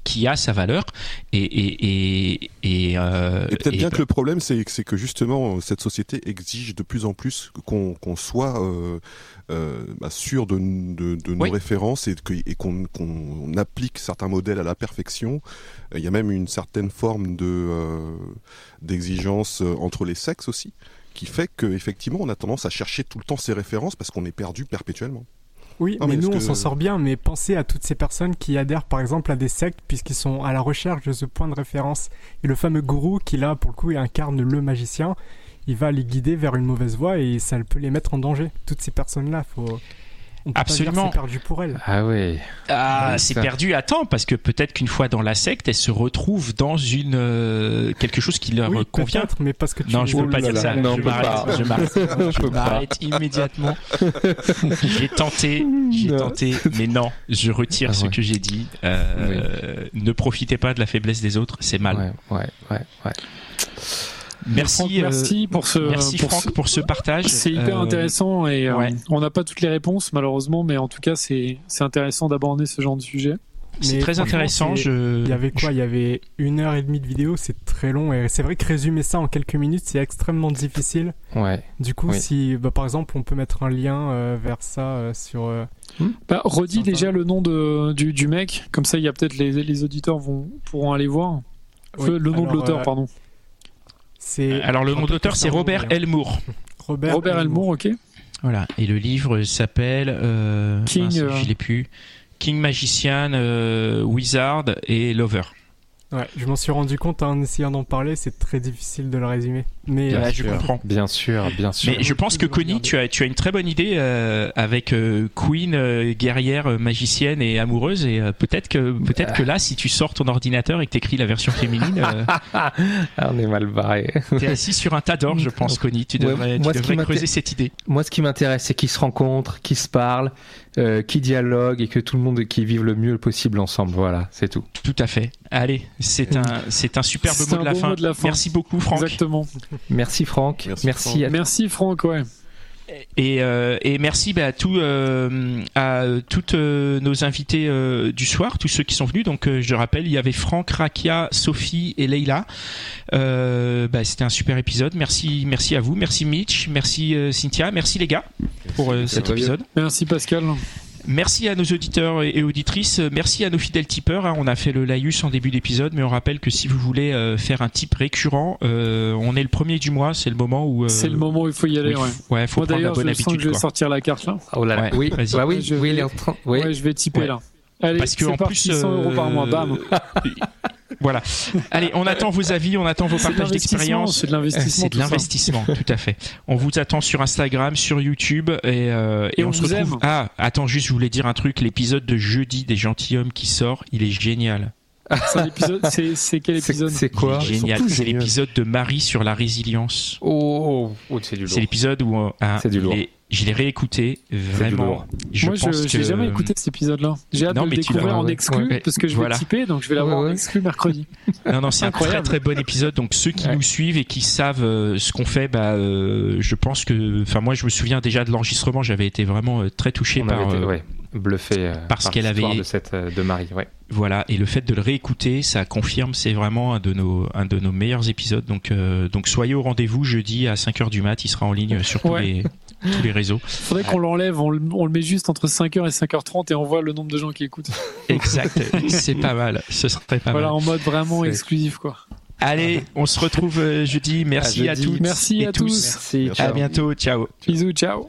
A: qui a sa valeur et et et et, euh,
D: Et peut-être bien que le problème, c'est c'est que justement, cette société exige de plus en plus qu'on qu'on soit euh, euh, bah, sûr de, de, de nos
A: Oui.
D: références et qu'on applique certains modèles à la perfection. Il y a même une certaine forme de d'exigence entre les sexes aussi, qui fait qu'effectivement, on a tendance à chercher tout le temps ces références parce qu'on est perdu perpétuellement.
H: Oui,
D: Non,
H: mais,
D: mais
H: nous, on s'en sort bien. Mais pensez à toutes ces personnes qui adhèrent, par exemple, à des sectes, puisqu'ils sont à la recherche de ce point de référence. Et le fameux gourou qui, là, pour le coup, incarne le magicien, il va les guider vers une mauvaise voie et ça peut les mettre en danger. Toutes ces personnes-là, faut. On peut
A: Absolument.
H: Pas dire c'est perdu pour elles.
B: Ah ouais.
A: Ah,
B: Ouais,
A: c'est perdu à temps parce que peut-être qu'une fois dans la secte, elles se retrouvent dans une euh, quelque chose qui leur
H: oui,
A: convient.
H: mais parce que tu.
A: Non, je peux pas dire ça.
B: non,
A: je m'arrête.
B: pas.
A: Je m'arrête.
B: Je
A: Je
B: peux pas.
A: m'arrête immédiatement. j'ai tenté, j'ai tenté, mais non, je retire
B: Ah
A: ce
B: ouais.
A: que j'ai dit. Euh, Ne profitez pas de la faiblesse des autres, c'est mal.
B: Ouais, ouais, ouais, ouais.
A: Merci,
C: Franck,
A: euh,
C: merci pour ce.
A: merci
C: pour
A: Franck
C: ce-
A: pour ce partage.
C: C'est hyper
A: Euh,
C: intéressant et euh,
A: ouais.
C: on n'a pas toutes les réponses malheureusement, mais en tout cas c'est c'est intéressant d'aborder ce genre de sujet.
A: C'est très intéressant. Je...
H: Il y avait quoi? Il y avait une heure et demie de vidéo, c'est très long. Et c'est vrai que résumer ça en quelques minutes, c'est extrêmement difficile.
B: Ouais.
H: Du coup,
B: Oui.
H: si, bah, par exemple, on peut mettre un lien euh, vers ça euh, sur. euh,
C: Bah, redis déjà le nom de, du, du mec, comme ça il y a peut-être les, les auditeurs vont pourront aller voir.
H: Oui,
C: le nom
H: alors,
C: de l'auteur,
H: euh,
C: pardon.
H: C'est
A: Alors le nom de
H: peu
A: l'auteur
H: plus
A: c'est Robert Elmour.
H: Robert,
C: Robert Elmour, ok.
A: Voilà. Et le livre s'appelle euh,
C: King,
A: mince,
C: euh,
A: je l'ai plus. King Magician, euh, Wizard et Lover.
H: Ouais, je m'en suis rendu compte en essayant d'en parler, c'est très difficile de le résumer. Mais
A: Ouais,
H: euh,
A: je comprends.
B: Bien sûr, bien sûr.
A: Mais je pense que Connie, tu as, tu as une très bonne idée euh, avec euh, Queen, euh, guerrière, euh, magicienne et amoureuse. Et euh, peut-être que peut-être que là, si tu sors ton ordinateur et que t'écris la version féminine, euh,
B: Ah, on est mal barré.
A: t'es assis sur un tas d'or, je pense, Connie. Tu devrais, tu
B: moi, qui
A: devrais creuser cette idée.
B: Moi, ce qui m'intéresse, c'est qu'ils se rencontrent, qu'ils se parlent, euh, qu'ils dialoguent et que tout le monde qui vive le mieux possible ensemble. Voilà, c'est tout.
A: Tout à fait. Allez, c'est un c'est un superbe mot
C: un
A: de, la fin.
C: mot de la fin.
A: Merci beaucoup, Franck.
C: Exactement.
B: Merci Franck.
D: Merci,
B: Merci,
D: Franck.
B: à
C: Merci Franck, ouais.
A: Et, euh, et merci bah, à, tout, euh, à toutes euh, nos invités euh, du soir, tous ceux qui sont venus. Donc, euh, je rappelle, il y avait Franck, Rakia, Sophie et Leïla. Euh, bah, C'était un super épisode. Merci, merci à vous. Merci Mitch. Merci euh, Cynthia. Merci les gars pour euh, cet épisode.
C: Merci Pascal.
A: Merci à nos auditeurs et auditrices. Merci à nos fidèles tipeurs. hein. On a fait le laïus en début d'épisode, mais on rappelle que si vous voulez euh, faire un tip récurrent, euh, on est le premier du mois. C'est le moment où. euh,
C: C'est le moment où il faut y aller,
A: où il
C: ouais.
A: faut- ouais, faut
C: Moi
A: prendre la
C: d'ailleurs, je
A: bonne
C: sens que
A: habitude.
C: je vais
A: quoi.
C: sortir la carte là.
B: Oh là là.
A: Ouais,
B: oui,
A: vas-y.
B: bah oui,
C: Je
B: oui,
C: vais-.
B: Oui.
C: Ouais, je vais typer
A: Ouais.
C: là. Allez,
A: Parce que
C: c'est
A: en
C: parti,
A: plus,
C: 100 euros par mois, bam.
A: voilà. Allez, on attend vos avis, on attend vos
C: C'est de
A: partages
C: l'investissement,
A: d'expérience.
C: c'est de l'investissement,
A: C'est de
C: tout
A: l'investissement, tout à fait. On vous attend sur Instagram, sur YouTube et, euh,
C: Et on
A: se
C: vous
A: retrouve.
C: aime.
A: Ah, attends, juste, je voulais dire un truc. L'épisode de jeudi des gentilshommes qui sort, il est génial.
C: C'est quel épisode
B: c'est quoi
A: génial. C'est l'épisode de Marie sur la résilience.
B: Oh, oh, c'est du lourd.
A: C'est l'épisode où euh,
B: C'est du lourd.
A: Je l'ai réécouté vraiment. Je
C: Moi, je
A: que
C: jamais écouté cet épisode-là. J'ai hâte
A: Non,
C: de le
A: mais tu
C: découvrir en
B: ouais,
C: exclu
A: ouais.
C: parce que je vais
A: Voilà.
C: typer, donc je vais l'avoir
B: Ouais,
C: en exclu mercredi.
A: Non, non, c'est un très très bon épisode. Donc ceux qui
B: Ouais.
A: nous suivent et qui savent euh, ce qu'on fait, bah, euh, je pense que, enfin moi je me souviens déjà de l'enregistrement, j'avais été vraiment euh, très touché
B: On
A: par,
B: été,
A: euh,
B: ouais, bluffé euh,
A: parce
B: par
A: qu'elle
B: l'histoire
A: avait-
B: de cette euh, de Marie. Ouais.
A: voilà. Et le fait de le réécouter, ça confirme, c'est vraiment un de nos un de nos meilleurs épisodes. Donc euh, donc soyez au rendez-vous jeudi à 5h du mat, il sera en ligne sur tous
C: Ouais.
A: les tous les réseaux.
C: Faudrait qu'on l'enlève, on le, on le met juste entre 5h et 5h30 et on voit le nombre de gens qui écoutent.
A: Exact, c'est pas mal. Ce serait pas
C: voilà,
A: mal.
C: en mode vraiment exclusif, quoi.
A: Allez, on se retrouve jeudi. Merci
B: À
A: à,
B: jeudi.
A: toutes
C: Merci
A: et
C: à
A: tous.
C: tous.
B: Merci.
A: À bientôt. Ciao.
C: Bisous, ciao.